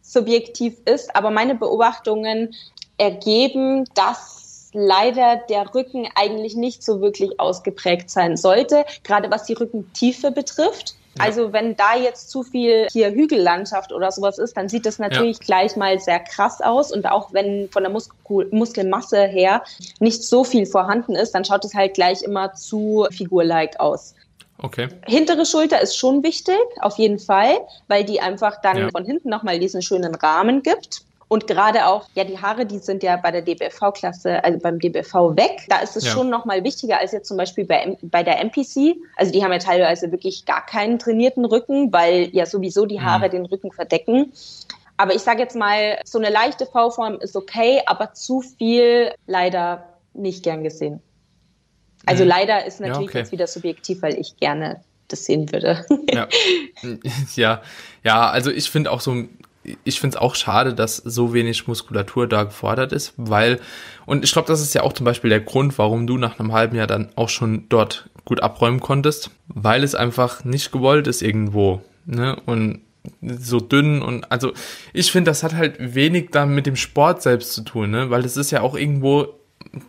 Speaker 2: subjektiv ist. Aber meine Beobachtungen ergeben, dass leider der Rücken eigentlich nicht so wirklich ausgeprägt sein sollte, gerade was die Rückentiefe betrifft. Also wenn da jetzt zu viel hier Hügellandschaft oder sowas ist, dann sieht das natürlich ja. gleich mal sehr krass aus. Und auch wenn von der Muskel Muskelmasse her nicht so viel vorhanden ist, dann schaut es halt gleich immer zu figurlike aus.
Speaker 1: Okay.
Speaker 2: Hintere Schulter ist schon wichtig, auf jeden Fall, weil die einfach dann ja. von hinten nochmal diesen schönen Rahmen gibt. Und gerade auch, ja, die Haare, die sind ja bei der DBFV-Klasse, also beim DBFV weg. Da ist es ja. schon nochmal wichtiger als jetzt zum Beispiel bei, bei der MPC. Also die haben ja teilweise wirklich gar keinen trainierten Rücken, weil ja sowieso die Haare mhm. den Rücken verdecken. Aber ich sage jetzt mal, so eine leichte V-Form ist okay, aber zu viel leider nicht gern gesehen. Also mhm. leider ist natürlich ja, okay. jetzt wieder subjektiv, weil ich gerne das sehen würde.
Speaker 1: Ja, ja, ja also ich finde auch so ich finde es auch schade, dass so wenig Muskulatur da gefordert ist, weil, und ich glaube, das ist ja auch zum Beispiel der Grund, warum du nach einem halben Jahr dann auch schon dort gut abräumen konntest, weil es einfach nicht gewollt ist irgendwo, ne, und so dünn und, also, ich finde, das hat halt wenig dann mit dem Sport selbst zu tun, ne, weil es ist ja auch irgendwo,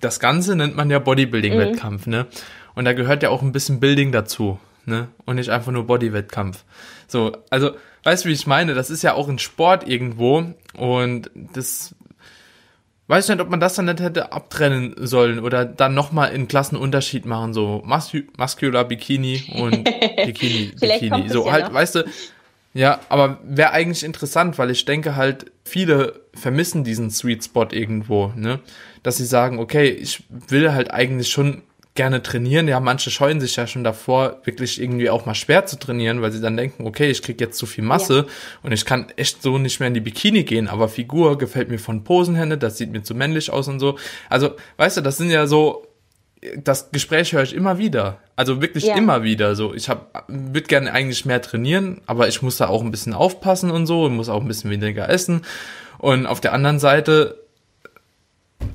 Speaker 1: das Ganze nennt man ja Bodybuilding-Wettkampf, mhm. ne, und da gehört ja auch ein bisschen Building dazu, ne, und nicht einfach nur Body-Wettkampf. So, also, weißt du, wie ich meine? Das ist ja auch ein Sport irgendwo und das, weiß nicht, ob man das dann nicht hätte abtrennen sollen oder dann nochmal einen Klassenunterschied machen, so Mus Muscular Bikini und Bikini Bikini. So halt, noch. weißt du, ja, aber wäre eigentlich interessant, weil ich denke halt, viele vermissen diesen Sweet Spot irgendwo, ne? Dass sie sagen, okay, ich will halt eigentlich schon gerne trainieren. Ja, manche scheuen sich ja schon davor, wirklich irgendwie auch mal schwer zu trainieren, weil sie dann denken, okay, ich krieg jetzt zu viel Masse ja. und ich kann echt so nicht mehr in die Bikini gehen, aber Figur gefällt mir von Posen her, das sieht mir zu männlich aus und so. Also, weißt du, das sind ja so, das Gespräch höre ich immer wieder. Also wirklich ja. immer wieder so. Ich hab, würde gerne eigentlich mehr trainieren, aber ich muss da auch ein bisschen aufpassen und so und muss auch ein bisschen weniger essen. Und auf der anderen Seite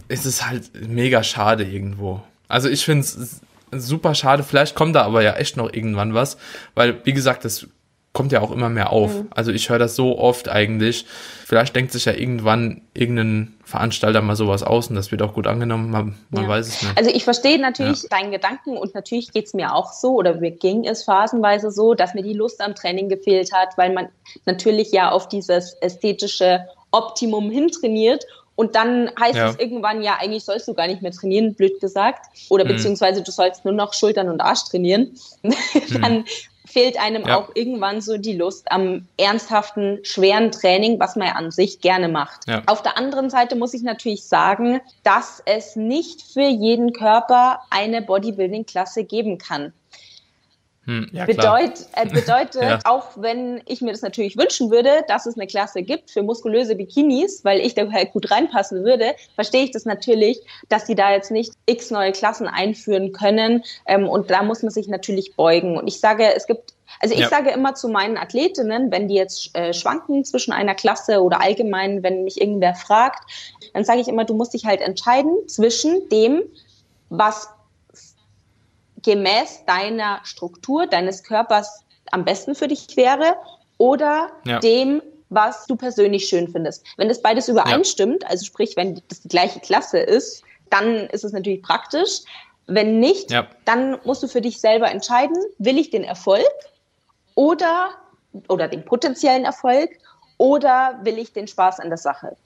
Speaker 1: ist es halt mega schade irgendwo. Also ich finde es super schade. Vielleicht kommt da aber ja echt noch irgendwann was, weil wie gesagt, das kommt ja auch immer mehr auf. Mhm. Also ich höre das so oft eigentlich. Vielleicht denkt sich ja irgendwann irgendein Veranstalter mal sowas aus und das wird auch gut angenommen. Man, man ja. weiß es nicht.
Speaker 2: Also ich verstehe natürlich ja. deinen Gedanken und natürlich geht es mir auch so oder mir ging es phasenweise so, dass mir die Lust am Training gefehlt hat, weil man natürlich ja auf dieses ästhetische Optimum hintrainiert und dann heißt ja. es irgendwann, ja, eigentlich sollst du gar nicht mehr trainieren, blöd gesagt. Oder mhm. beziehungsweise du sollst nur noch Schultern und Arsch trainieren. dann mhm. fehlt einem ja. auch irgendwann so die Lust am ernsthaften, schweren Training, was man ja an sich gerne macht. Ja. Auf der anderen Seite muss ich natürlich sagen, dass es nicht für jeden Körper eine Bodybuilding-Klasse geben kann. Hm, ja, Bedeut, äh, bedeutet, ja. auch wenn ich mir das natürlich wünschen würde, dass es eine Klasse gibt für muskulöse Bikinis, weil ich da halt gut reinpassen würde, verstehe ich das natürlich, dass die da jetzt nicht x neue Klassen einführen können. Ähm, und da muss man sich natürlich beugen. Und ich sage, es gibt also ich ja. sage immer zu meinen Athletinnen, wenn die jetzt äh, schwanken zwischen einer Klasse oder allgemein, wenn mich irgendwer fragt, dann sage ich immer, du musst dich halt entscheiden zwischen dem, was gemäß deiner Struktur, deines Körpers am besten für dich wäre oder ja. dem, was du persönlich schön findest. Wenn das beides übereinstimmt, ja. also sprich, wenn das die gleiche Klasse ist, dann ist es natürlich praktisch. Wenn nicht, ja. dann musst du für dich selber entscheiden, will ich den Erfolg oder, oder den potenziellen Erfolg oder will ich den Spaß an der Sache?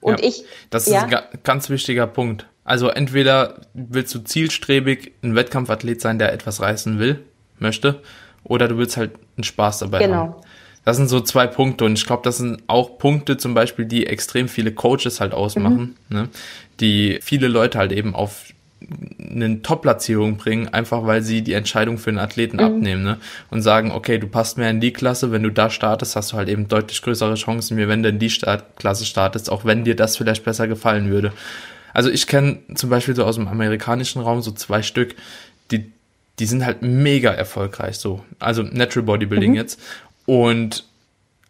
Speaker 1: Und ich. Das ist ein ganz wichtiger Punkt. Also entweder willst du zielstrebig ein Wettkampfathlet sein, der etwas reißen will, möchte, oder du willst halt einen Spaß dabei genau. haben. Das sind so zwei Punkte und ich glaube, das sind auch Punkte zum Beispiel, die extrem viele Coaches halt ausmachen, mhm. ne? die viele Leute halt eben auf eine Top-Platzierung bringen, einfach weil sie die Entscheidung für einen Athleten mhm. abnehmen ne? und sagen, okay, du passt mehr in die Klasse, wenn du da startest, hast du halt eben deutlich größere Chancen, wie wenn du in die Start Klasse startest, auch wenn dir das vielleicht besser gefallen würde. Also ich kenne zum Beispiel so aus dem amerikanischen Raum so zwei Stück, die, die sind halt mega erfolgreich so. Also Natural Bodybuilding mhm. jetzt. Und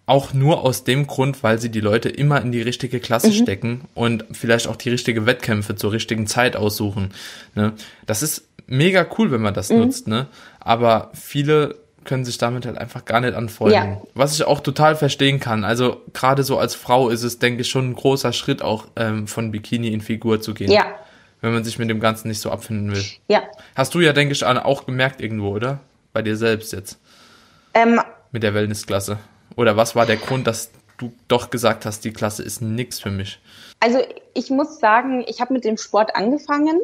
Speaker 1: auch nur aus dem Grund, weil sie die Leute immer in die richtige Klasse mhm. stecken und vielleicht auch die richtige Wettkämpfe zur richtigen Zeit aussuchen. Ne? Das ist mega cool, wenn man das mhm. nutzt, ne? Aber viele können sich damit halt einfach gar nicht anfreunden. Ja. Was ich auch total verstehen kann. Also gerade so als Frau ist es, denke ich, schon ein großer Schritt auch ähm, von Bikini in Figur zu gehen. Ja. Wenn man sich mit dem Ganzen nicht so abfinden will. Ja. Hast du ja, denke ich, auch gemerkt irgendwo, oder? Bei dir selbst jetzt. Ähm, mit der Wellnessklasse. Oder was war der Grund, dass du doch gesagt hast, die Klasse ist nichts für mich?
Speaker 2: Also ich muss sagen, ich habe mit dem Sport angefangen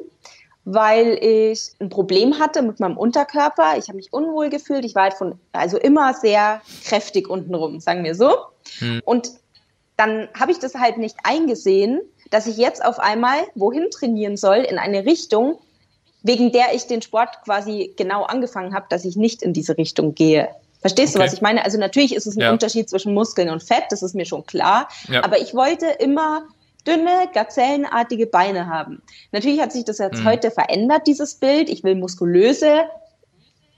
Speaker 2: weil ich ein Problem hatte mit meinem Unterkörper. Ich habe mich unwohl gefühlt. Ich war halt von, also immer sehr kräftig untenrum, sagen wir so. Hm. Und dann habe ich das halt nicht eingesehen, dass ich jetzt auf einmal wohin trainieren soll, in eine Richtung, wegen der ich den Sport quasi genau angefangen habe, dass ich nicht in diese Richtung gehe. Verstehst okay. du, was ich meine? Also natürlich ist es ein ja. Unterschied zwischen Muskeln und Fett, das ist mir schon klar. Ja. Aber ich wollte immer dünne, gazellenartige Beine haben. Natürlich hat sich das jetzt mhm. heute verändert, dieses Bild. Ich will muskulöse,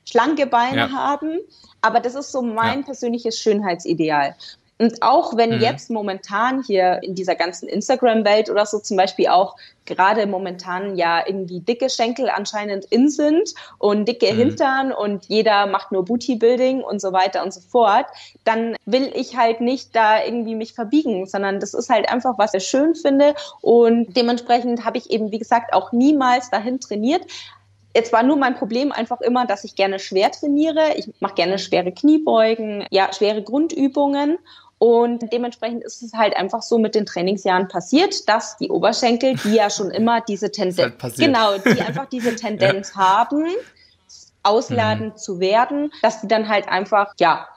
Speaker 2: schlanke Beine ja. haben, aber das ist so mein ja. persönliches Schönheitsideal. Und auch wenn mhm. jetzt momentan hier in dieser ganzen Instagram-Welt oder so zum Beispiel auch gerade momentan ja irgendwie dicke Schenkel anscheinend in sind und dicke mhm. Hintern und jeder macht nur Booty-Building und so weiter und so fort, dann will ich halt nicht da irgendwie mich verbiegen, sondern das ist halt einfach, was ich schön finde und dementsprechend habe ich eben, wie gesagt, auch niemals dahin trainiert, Jetzt war nur mein Problem einfach immer, dass ich gerne schwer trainiere. Ich mache gerne schwere Kniebeugen, ja, schwere Grundübungen Und dementsprechend ist es halt einfach so mit den Trainingsjahren passiert, dass die Oberschenkel, die ja schon immer diese Tendenz, halt genau, die einfach diese Tendenz ja. haben, ausladend mhm. zu werden, dass die dann halt einfach, ja,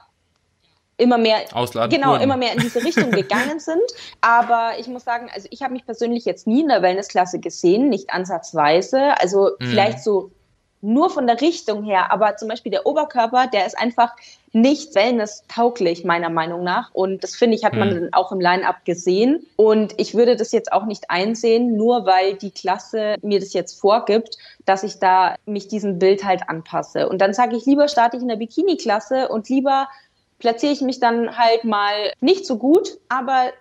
Speaker 2: immer mehr
Speaker 1: Ausladen
Speaker 2: genau immer mehr in diese Richtung gegangen sind aber ich muss sagen also ich habe mich persönlich jetzt nie in der Wellnessklasse gesehen nicht ansatzweise also mhm. vielleicht so nur von der Richtung her, aber zum Beispiel der Oberkörper, der ist einfach nicht wellness-tauglich, meiner Meinung nach. Und das finde ich, hat man mhm. auch im Line-Up gesehen. Und ich würde das jetzt auch nicht einsehen, nur weil die Klasse mir das jetzt vorgibt, dass ich da mich diesem Bild halt anpasse. Und dann sage ich, lieber starte ich in der Bikini-Klasse und lieber platziere ich mich dann halt mal nicht so gut, aber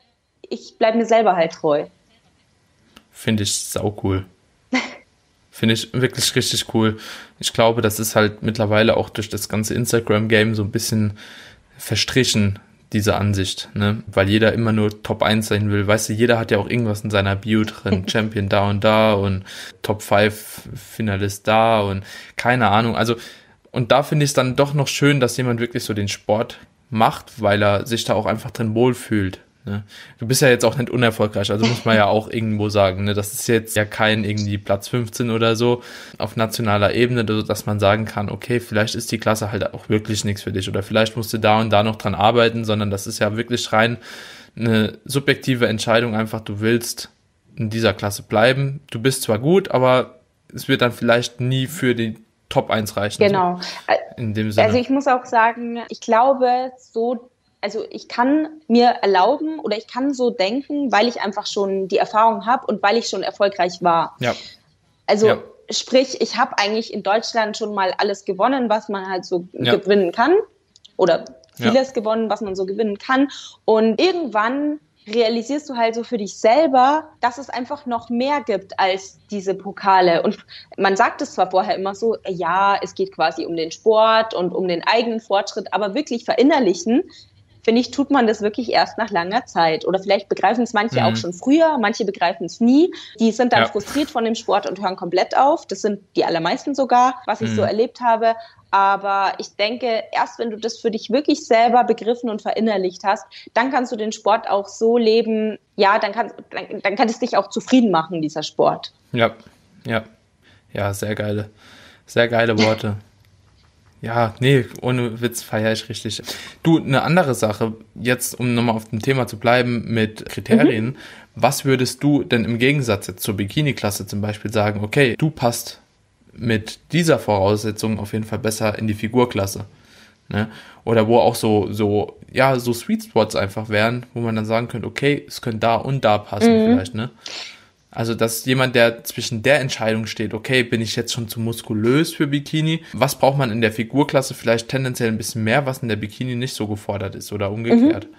Speaker 2: ich bleibe mir selber halt treu.
Speaker 1: Finde ich sau cool. Finde ich wirklich richtig cool. Ich glaube, das ist halt mittlerweile auch durch das ganze Instagram-Game so ein bisschen verstrichen, diese Ansicht, ne? Weil jeder immer nur Top 1 sein will. Weißt du, jeder hat ja auch irgendwas in seiner Bio drin. Champion da und da und Top 5 Finalist da und keine Ahnung. Also, und da finde ich es dann doch noch schön, dass jemand wirklich so den Sport macht, weil er sich da auch einfach drin wohlfühlt. Ne? Du bist ja jetzt auch nicht unerfolgreich, also muss man ja auch irgendwo sagen, ne? das ist jetzt ja kein irgendwie Platz 15 oder so auf nationaler Ebene, dass man sagen kann, okay, vielleicht ist die Klasse halt auch wirklich nichts für dich oder vielleicht musst du da und da noch dran arbeiten, sondern das ist ja wirklich rein eine subjektive Entscheidung, einfach du willst in dieser Klasse bleiben. Du bist zwar gut, aber es wird dann vielleicht nie für die Top 1 reichen.
Speaker 2: Genau. So, in dem Sinne. Also ich muss auch sagen, ich glaube, so also ich kann mir erlauben oder ich kann so denken, weil ich einfach schon die Erfahrung habe und weil ich schon erfolgreich war.
Speaker 1: Ja.
Speaker 2: Also ja. sprich, ich habe eigentlich in Deutschland schon mal alles gewonnen, was man halt so ja. gewinnen kann oder vieles gewonnen, was man so gewinnen kann und irgendwann realisierst du halt so für dich selber, dass es einfach noch mehr gibt als diese Pokale. Und man sagt es zwar vorher immer so, ja, es geht quasi um den Sport und um den eigenen Fortschritt, aber wirklich verinnerlichen finde ich, tut man das wirklich erst nach langer Zeit. Oder vielleicht begreifen es manche mhm. auch schon früher, manche begreifen es nie. Die sind dann ja. frustriert von dem Sport und hören komplett auf. Das sind die allermeisten sogar, was ich mhm. so erlebt habe. Aber ich denke, erst wenn du das für dich wirklich selber begriffen und verinnerlicht hast, dann kannst du den Sport auch so leben, ja, dann kann, dann, dann kann es dich auch zufrieden machen, dieser Sport.
Speaker 1: Ja, ja, ja, sehr geile, sehr geile Worte. Ja, nee, ohne Witz feiere ich richtig. Du, eine andere Sache, jetzt um nochmal auf dem Thema zu bleiben mit Kriterien. Mhm. Was würdest du denn im Gegensatz jetzt zur Bikini-Klasse zum Beispiel sagen, okay, du passt mit dieser Voraussetzung auf jeden Fall besser in die Figurklasse? Ne? Oder wo auch so, so, ja, so Sweet Spots einfach wären, wo man dann sagen könnte, okay, es könnte da und da passen mhm. vielleicht, ne? Also, dass jemand, der zwischen der Entscheidung steht, okay, bin ich jetzt schon zu muskulös für Bikini? Was braucht man in der Figurklasse vielleicht tendenziell ein bisschen mehr, was in der Bikini nicht so gefordert ist oder umgekehrt? Mhm.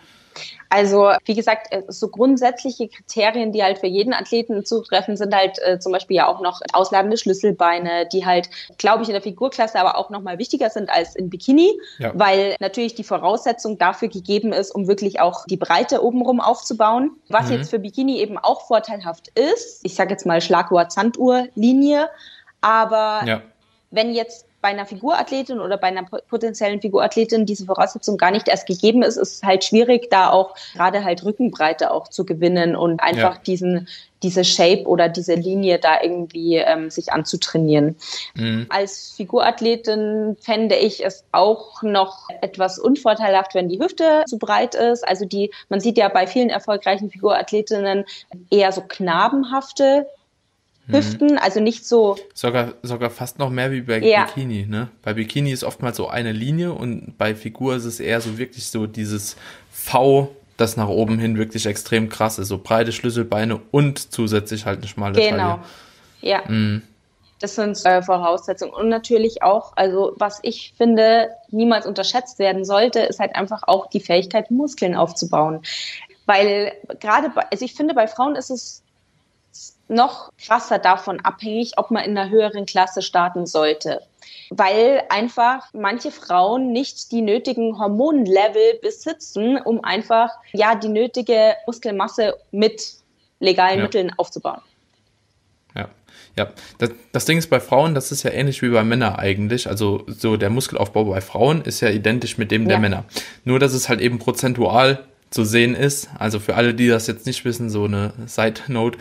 Speaker 2: Also wie gesagt, äh, so grundsätzliche Kriterien, die halt für jeden Athleten zutreffen, sind halt äh, zum Beispiel ja auch noch ausladende Schlüsselbeine, die halt, glaube ich, in der Figurklasse aber auch nochmal wichtiger sind als in Bikini, ja. weil natürlich die Voraussetzung dafür gegeben ist, um wirklich auch die Breite obenrum aufzubauen. Was mhm. jetzt für Bikini eben auch vorteilhaft ist, ich sage jetzt mal Schlagwort Sanduhrlinie, aber ja. wenn jetzt bei einer Figurathletin oder bei einer potenziellen Figurathletin diese Voraussetzung gar nicht erst gegeben ist, ist es halt schwierig, da auch gerade halt Rückenbreite auch zu gewinnen und einfach ja. diesen diese Shape oder diese Linie da irgendwie ähm, sich anzutrainieren. Mhm. Als Figurathletin fände ich es auch noch etwas unvorteilhaft, wenn die Hüfte zu breit ist. Also die, man sieht ja bei vielen erfolgreichen Figurathletinnen eher so knabenhafte Mhm. Hüften, also nicht so.
Speaker 1: Sogar, sogar fast noch mehr wie bei ja. Bikini, ne? Bei Bikini ist oftmals so eine Linie und bei Figur ist es eher so wirklich so dieses V, das nach oben hin wirklich extrem krass ist. So breite Schlüsselbeine und zusätzlich halt eine schmale
Speaker 2: genau. Taille. Ja. Mhm. Das sind äh, Voraussetzungen. Und natürlich auch, also was ich finde, niemals unterschätzt werden sollte, ist halt einfach auch die Fähigkeit, Muskeln aufzubauen. Weil gerade, also ich finde, bei Frauen ist es noch krasser davon abhängig, ob man in einer höheren Klasse starten sollte. Weil einfach manche Frauen nicht die nötigen Hormonlevel besitzen, um einfach ja die nötige Muskelmasse mit legalen ja. Mitteln aufzubauen.
Speaker 1: Ja, ja. Das, das, Ding ist bei Frauen, das ist ja ähnlich wie bei Männern eigentlich. Also so der Muskelaufbau bei Frauen ist ja identisch mit dem ja. der Männer. Nur dass es halt eben prozentual zu sehen ist. Also für alle, die das jetzt nicht wissen, so eine Side Note.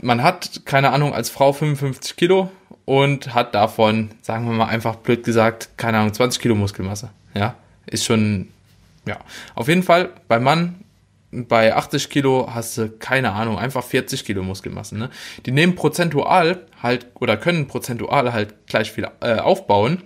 Speaker 1: Man hat, keine Ahnung, als Frau 55 Kilo und hat davon, sagen wir mal einfach blöd gesagt, keine Ahnung, 20 Kilo Muskelmasse. Ja, ist schon, ja. Auf jeden Fall, beim Mann, bei 80 Kilo hast du, keine Ahnung, einfach 40 Kilo Muskelmasse. Ne? Die nehmen prozentual halt, oder können prozentual halt gleich viel äh, aufbauen.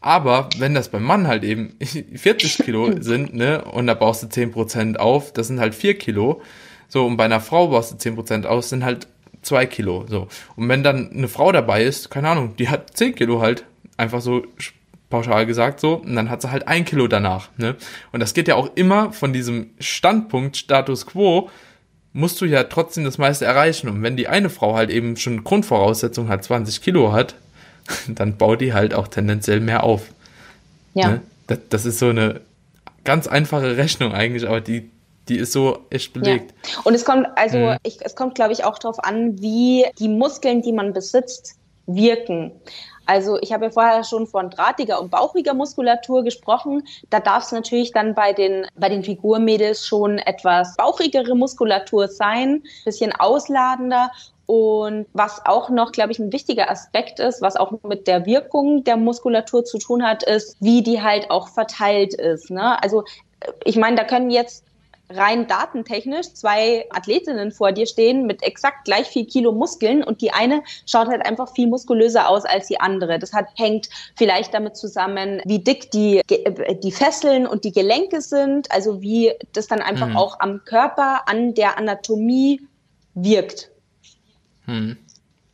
Speaker 1: Aber wenn das beim Mann halt eben 40 Kilo sind, ne, und da baust du 10% auf, das sind halt 4 Kilo. So, und bei einer Frau baust du 10% aus, sind halt zwei Kilo. So. Und wenn dann eine Frau dabei ist, keine Ahnung, die hat zehn Kilo halt, einfach so pauschal gesagt so, und dann hat sie halt ein Kilo danach. Ne? Und das geht ja auch immer von diesem Standpunkt Status quo, musst du ja trotzdem das meiste erreichen. Und wenn die eine Frau halt eben schon Grundvoraussetzung hat, 20 Kilo hat, dann baut die halt auch tendenziell mehr auf. Ja. Ne? Das, das ist so eine ganz einfache Rechnung eigentlich, aber die die ist so echt belegt.
Speaker 2: Ja. Und es kommt, also mhm. ich, es kommt, glaube ich, auch darauf an, wie die Muskeln, die man besitzt, wirken. Also ich habe ja vorher schon von drahtiger und bauchiger Muskulatur gesprochen. Da darf es natürlich dann bei den, bei den Figurmädels schon etwas bauchigere Muskulatur sein, bisschen ausladender. Und was auch noch, glaube ich, ein wichtiger Aspekt ist, was auch mit der Wirkung der Muskulatur zu tun hat, ist, wie die halt auch verteilt ist. Ne? Also ich meine, da können jetzt rein datentechnisch zwei Athletinnen vor dir stehen mit exakt gleich viel Kilo Muskeln und die eine schaut halt einfach viel muskulöser aus als die andere. Das hat, hängt vielleicht damit zusammen, wie dick die, die Fesseln und die Gelenke sind, also wie das dann einfach mhm. auch am Körper, an der Anatomie wirkt. Mhm.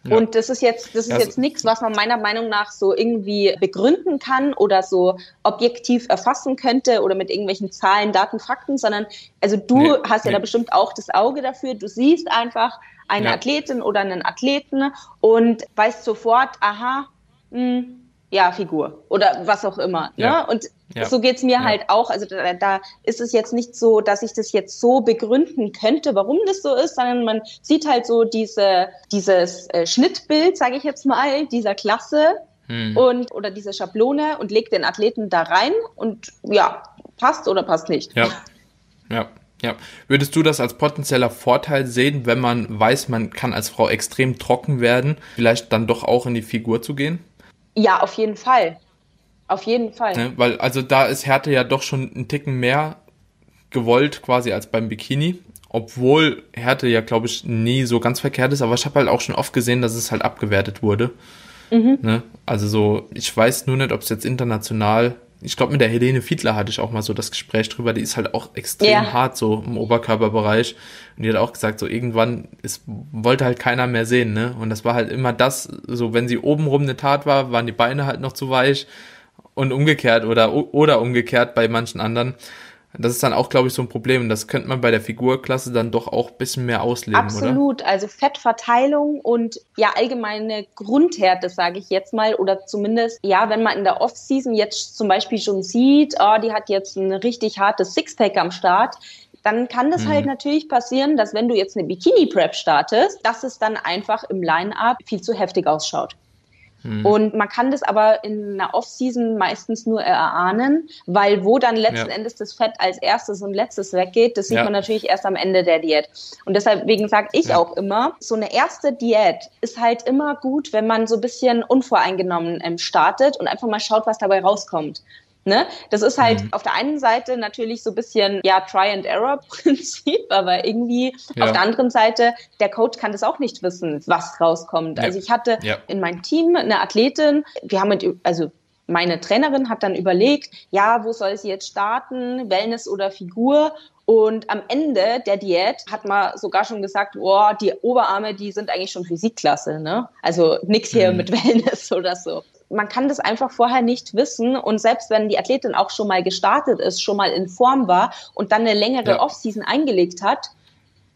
Speaker 2: Ja. Und das ist jetzt, das ist also, jetzt nichts, was man meiner Meinung nach so irgendwie begründen kann oder so objektiv erfassen könnte oder mit irgendwelchen Zahlen, Daten, Fakten, sondern also du nee, hast ja nee. da bestimmt auch das Auge dafür. Du siehst einfach eine ja. Athletin oder einen Athleten und weißt sofort, aha, mh, hm, ja, Figur oder was auch immer. Ne? Ja. Und ja. so geht's mir ja. halt auch. Also da, da ist es jetzt nicht so, dass ich das jetzt so begründen könnte, warum das so ist, sondern man sieht halt so diese, dieses äh, Schnittbild, sage ich jetzt mal, dieser Klasse hm. und oder diese Schablone und legt den Athleten da rein und ja, passt oder passt nicht.
Speaker 1: Ja. Ja. Ja, würdest du das als potenzieller Vorteil sehen, wenn man weiß, man kann als Frau extrem trocken werden, vielleicht dann doch auch in die Figur zu gehen?
Speaker 2: Ja, auf jeden Fall. Auf jeden Fall.
Speaker 1: Ne, weil, also da ist Härte ja doch schon ein Ticken mehr gewollt quasi als beim Bikini. Obwohl Härte ja, glaube ich, nie so ganz verkehrt ist, aber ich habe halt auch schon oft gesehen, dass es halt abgewertet wurde. Mhm. Ne? Also so, ich weiß nur nicht, ob es jetzt international ich glaube, mit der Helene Fiedler hatte ich auch mal so das Gespräch drüber, die ist halt auch extrem ja. hart so im Oberkörperbereich. Und die hat auch gesagt, so irgendwann ist, wollte halt keiner mehr sehen, ne? Und das war halt immer das, so wenn sie obenrum eine Tat war, waren die Beine halt noch zu weich und umgekehrt oder, oder umgekehrt bei manchen anderen. Das ist dann auch, glaube ich, so ein Problem. Das könnte man bei der Figurklasse dann doch auch ein bisschen mehr ausleben,
Speaker 2: Absolut.
Speaker 1: Oder?
Speaker 2: Also Fettverteilung und ja allgemeine Grundhärte, sage ich jetzt mal. Oder zumindest, ja, wenn man in der Off-Season jetzt zum Beispiel schon sieht, oh, die hat jetzt ein richtig hartes Sixpack am Start, dann kann das halt mhm. halt natürlich passieren, dass wenn du jetzt eine Bikini-Prep startest, dass es dann einfach im Line-Up viel zu heftig ausschaut. Mhm. Und man kann das aber in einer Off-Season meistens nur erahnen, weil wo dann letzten ja. Endes das Fett als erstes und letztes weggeht, das sieht ja. man natürlich erst am Ende der Diät. Und deswegen sage ich ja. auch immer, so eine erste Diät ist halt immer gut, wenn man so ein bisschen unvoreingenommen ähm, startet und einfach mal schaut, was dabei rauskommt. Ne? Das ist halt mhm. auf der einen Seite natürlich so ein bisschen, ja, Try-and-Error-Prinzip, aber irgendwie ja. auf der anderen Seite, der Coach kann das auch nicht wissen, was rauskommt. Ja. Also ich hatte ja. in meinem Team eine Athletin, wir haben mit, also meine Trainerin hat dann überlegt, ja, wo soll sie jetzt starten, Wellness oder Figur? Und am Ende der Diät hat man sogar schon gesagt, oh, die Oberarme, die sind eigentlich schon Physikklasse, ne? Also nix hier mhm. mit Wellness oder so man kann das einfach vorher nicht wissen. Und selbst wenn die Athletin auch schon mal gestartet ist, schon mal in Form war und dann eine längere ja. Offseason eingelegt hat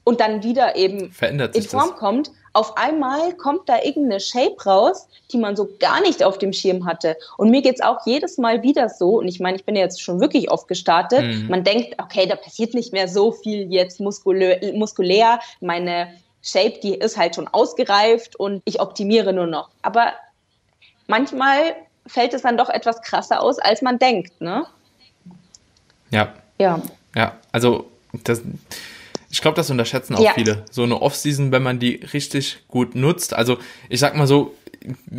Speaker 2: und dann wieder eben
Speaker 1: Verändert
Speaker 2: in Form
Speaker 1: das.
Speaker 2: kommt, auf einmal kommt da irgendeine Shape raus, die man so gar nicht auf dem Schirm hatte. Und mir geht's auch jedes Mal wieder so, und ich meine, ich bin ja jetzt schon wirklich oft gestartet, mhm. man denkt, okay, da passiert nicht mehr so viel jetzt muskulär, muskulär. meine Shape, die ist halt schon ausgereift und ich optimiere nur noch. Aber manchmal fällt es dann doch etwas krasser aus, als man denkt, ne?
Speaker 1: Ja.
Speaker 2: Ja.
Speaker 1: Ja, also das, ich glaube, das unterschätzen auch ja. viele. So eine Off-Season, wenn man die richtig gut nutzt. Also ich sag mal so,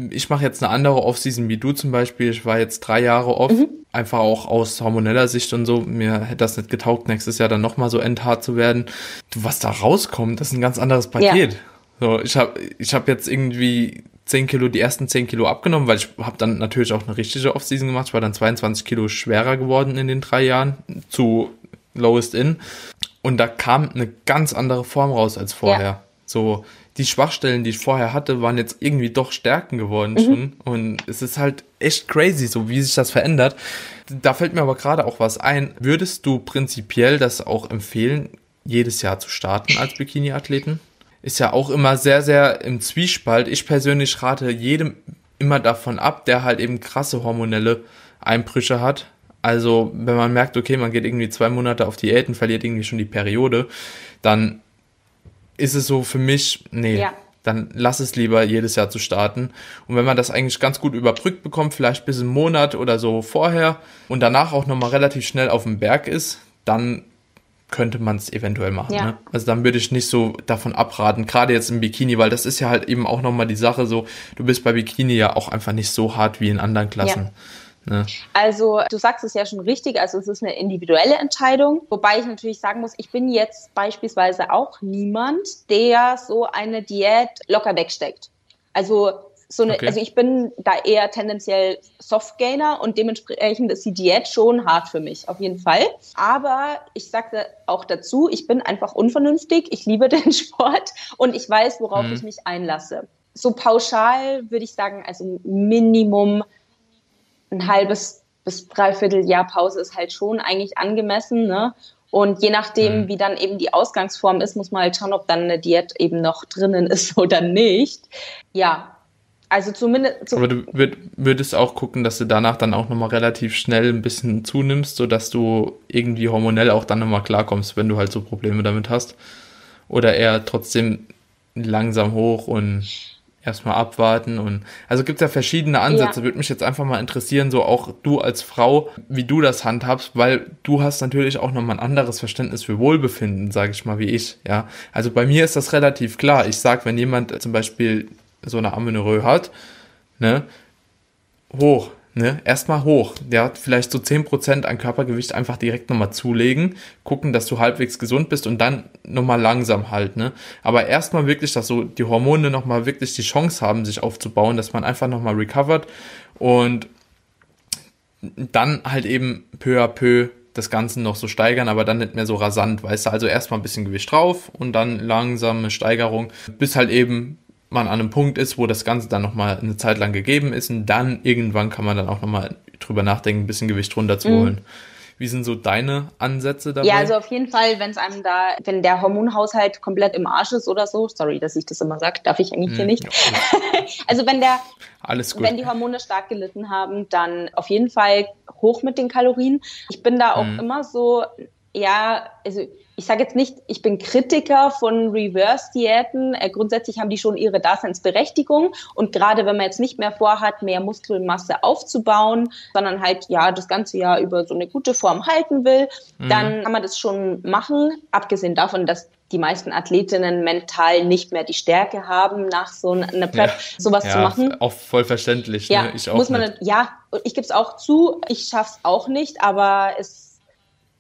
Speaker 1: ich mache jetzt eine andere Off-Season wie du zum Beispiel. Ich war jetzt drei Jahre off, mhm. einfach auch aus hormoneller Sicht und so. Mir hätte das nicht getaugt, nächstes Jahr dann nochmal so endhart zu werden. Du, was da rauskommt, das ist ein ganz anderes Paket. Ja. So, ich habe ich hab jetzt irgendwie 10 Kilo, die ersten 10 Kilo abgenommen, weil ich habe dann natürlich auch eine richtige Off-Season gemacht. Ich war dann 22 Kilo schwerer geworden in den drei Jahren zu Lowest In. Und da kam eine ganz andere Form raus als vorher. Ja. So, die Schwachstellen, die ich vorher hatte, waren jetzt irgendwie doch Stärken geworden mhm. schon. Und es ist halt echt crazy, so wie sich das verändert. Da fällt mir aber gerade auch was ein. Würdest du prinzipiell das auch empfehlen, jedes Jahr zu starten als Bikini-Athleten? Ist ja auch immer sehr, sehr im Zwiespalt. Ich persönlich rate jedem immer davon ab, der halt eben krasse hormonelle Einbrüche hat. Also, wenn man merkt, okay, man geht irgendwie zwei Monate auf Diäten, verliert irgendwie schon die Periode, dann ist es so für mich, nee, ja. dann lass es lieber jedes Jahr zu starten. Und wenn man das eigentlich ganz gut überbrückt bekommt, vielleicht bis einen Monat oder so vorher und danach auch nochmal relativ schnell auf dem Berg ist, dann könnte man es eventuell machen. Ja. Ne? Also dann würde ich nicht so davon abraten, gerade jetzt im Bikini, weil das ist ja halt eben auch nochmal die Sache so, du bist bei Bikini ja auch einfach nicht so hart wie in anderen Klassen. Ja.
Speaker 2: Ne? Also du sagst es ja schon richtig, also es ist eine individuelle Entscheidung, wobei ich natürlich sagen muss, ich bin jetzt beispielsweise auch niemand, der so eine Diät locker wegsteckt. Also so eine, okay. also ich bin da eher tendenziell Softgainer und dementsprechend ist die Diät schon hart für mich, auf jeden Fall. Aber ich sagte auch dazu, ich bin einfach unvernünftig, ich liebe den Sport und ich weiß, worauf mhm. ich mich einlasse. So pauschal würde ich sagen, also Minimum ein halbes bis dreiviertel Jahr Pause ist halt schon eigentlich angemessen. Ne? Und je nachdem, mhm. wie dann eben die Ausgangsform ist, muss man halt schauen, ob dann eine Diät eben noch drinnen ist oder nicht. Ja, also zumindest.
Speaker 1: Aber du würdest auch gucken, dass du danach dann auch nochmal relativ schnell ein bisschen zunimmst, sodass du irgendwie hormonell auch dann nochmal klarkommst, wenn du halt so Probleme damit hast. Oder eher trotzdem langsam hoch und erstmal abwarten und also gibt es ja verschiedene Ansätze. Ja. Würde mich jetzt einfach mal interessieren, so auch du als Frau, wie du das handhabst, weil du hast natürlich auch nochmal ein anderes Verständnis für Wohlbefinden, sage ich mal, wie ich. Ja, also bei mir ist das relativ klar. Ich sag, wenn jemand zum Beispiel so eine Amenorrhoe hat, ne, hoch, ne, erstmal hoch. Der hat vielleicht so 10% an Körpergewicht einfach direkt nochmal zulegen, gucken, dass du halbwegs gesund bist und dann nochmal langsam halt, ne. Aber erstmal wirklich, dass so die Hormone nochmal wirklich die Chance haben, sich aufzubauen, dass man einfach nochmal recovert und dann halt eben peu à peu das Ganze noch so steigern, aber dann nicht mehr so rasant, weißt du, also erstmal ein bisschen Gewicht drauf und dann langsame Steigerung, bis halt eben man an einem Punkt ist, wo das Ganze dann nochmal eine Zeit lang gegeben ist und dann irgendwann kann man dann auch nochmal drüber nachdenken, ein bisschen Gewicht runterzuholen. Mhm. Wie sind so deine Ansätze dabei?
Speaker 2: Ja, also auf jeden Fall, wenn es einem da, wenn der Hormonhaushalt komplett im Arsch ist oder so, sorry, dass ich das immer sage, darf ich eigentlich hm, hier nicht. Ja, also wenn der, Alles gut. wenn die Hormone stark gelitten haben, dann auf jeden Fall hoch mit den Kalorien. Ich bin da auch hm. immer so, ja, also ich sage jetzt nicht, ich bin Kritiker von Reverse-Diäten. Äh, grundsätzlich haben die schon ihre Daseinsberechtigung. Und gerade wenn man jetzt nicht mehr vorhat, mehr Muskelmasse aufzubauen, sondern halt ja das ganze Jahr über so eine gute Form halten will, mhm. dann kann man das schon machen. Abgesehen davon, dass die meisten Athletinnen mental nicht mehr die Stärke haben, nach so einer Prep ja, sowas ja, zu machen.
Speaker 1: Auch voll verständlich.
Speaker 2: Ja, ne? ich auch muss man, nicht. ja, ich gebe es auch zu, ich schaff's auch nicht, aber es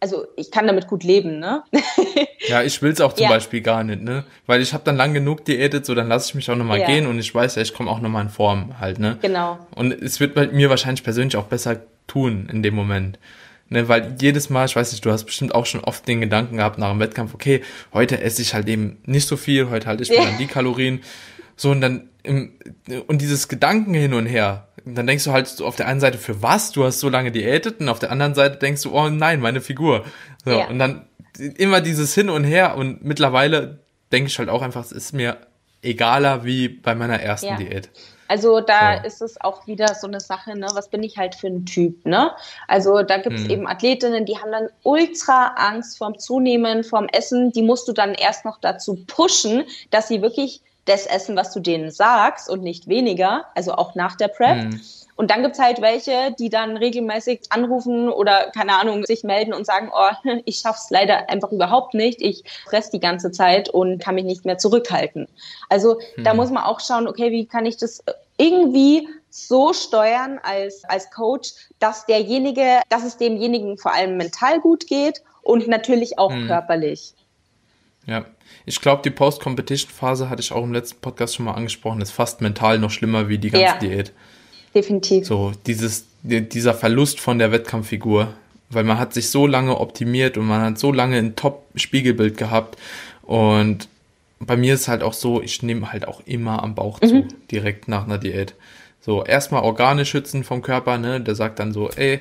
Speaker 2: also ich kann damit gut leben, ne?
Speaker 1: ja, ich will es auch zum ja. Beispiel gar nicht, ne? Weil ich habe dann lang genug diätet, so dann lasse ich mich auch nochmal ja. gehen und ich weiß ja, ich komme auch nochmal in Form halt, ne?
Speaker 2: Genau.
Speaker 1: Und es wird bei mir wahrscheinlich persönlich auch besser tun in dem Moment. Ne, weil jedes Mal, ich weiß nicht, du hast bestimmt auch schon oft den Gedanken gehabt nach dem Wettkampf, okay, heute esse ich halt eben nicht so viel, heute halte ich mir dann die Kalorien. So, und dann, im, und dieses Gedanken hin und her, dann denkst du halt so auf der einen Seite, für was? Du hast so lange diätet und auf der anderen Seite denkst du, oh nein, meine Figur. So, ja. Und dann immer dieses Hin und Her und mittlerweile denke ich halt auch einfach, es ist mir egaler wie bei meiner ersten ja. Diät.
Speaker 2: Also da ja. ist es auch wieder so eine Sache, ne, was bin ich halt für ein Typ, ne? Also da gibt es hm. eben Athletinnen, die haben dann ultra Angst vorm Zunehmen, vorm Essen, die musst du dann erst noch dazu pushen, dass sie wirklich das essen, was du denen sagst und nicht weniger, also auch nach der Prep. Mhm. Und dann gibt's halt welche, die dann regelmäßig anrufen oder, keine Ahnung, sich melden und sagen, oh, ich schaff's leider einfach überhaupt nicht. Ich fress die ganze Zeit und kann mich nicht mehr zurückhalten. Also hm. da muss man auch schauen, okay, wie kann ich das irgendwie so steuern als, als Coach, dass derjenige, dass es demjenigen vor allem mental gut geht und natürlich auch hm. körperlich.
Speaker 1: Ja, ich glaube, die Post-Competition-Phase hatte ich auch im letzten Podcast schon mal angesprochen, ist fast mental noch schlimmer wie die ganze ja. Diät
Speaker 2: definitiv.
Speaker 1: So, dieses, dieser Verlust von der Wettkampffigur, weil man hat sich so lange optimiert und man hat so lange ein Top-Spiegelbild gehabt und bei mir ist halt auch so, ich nehme halt auch immer am Bauch mhm. zu, direkt nach einer Diät. So, erstmal Organe schützen vom Körper, ne, der sagt dann so, ey,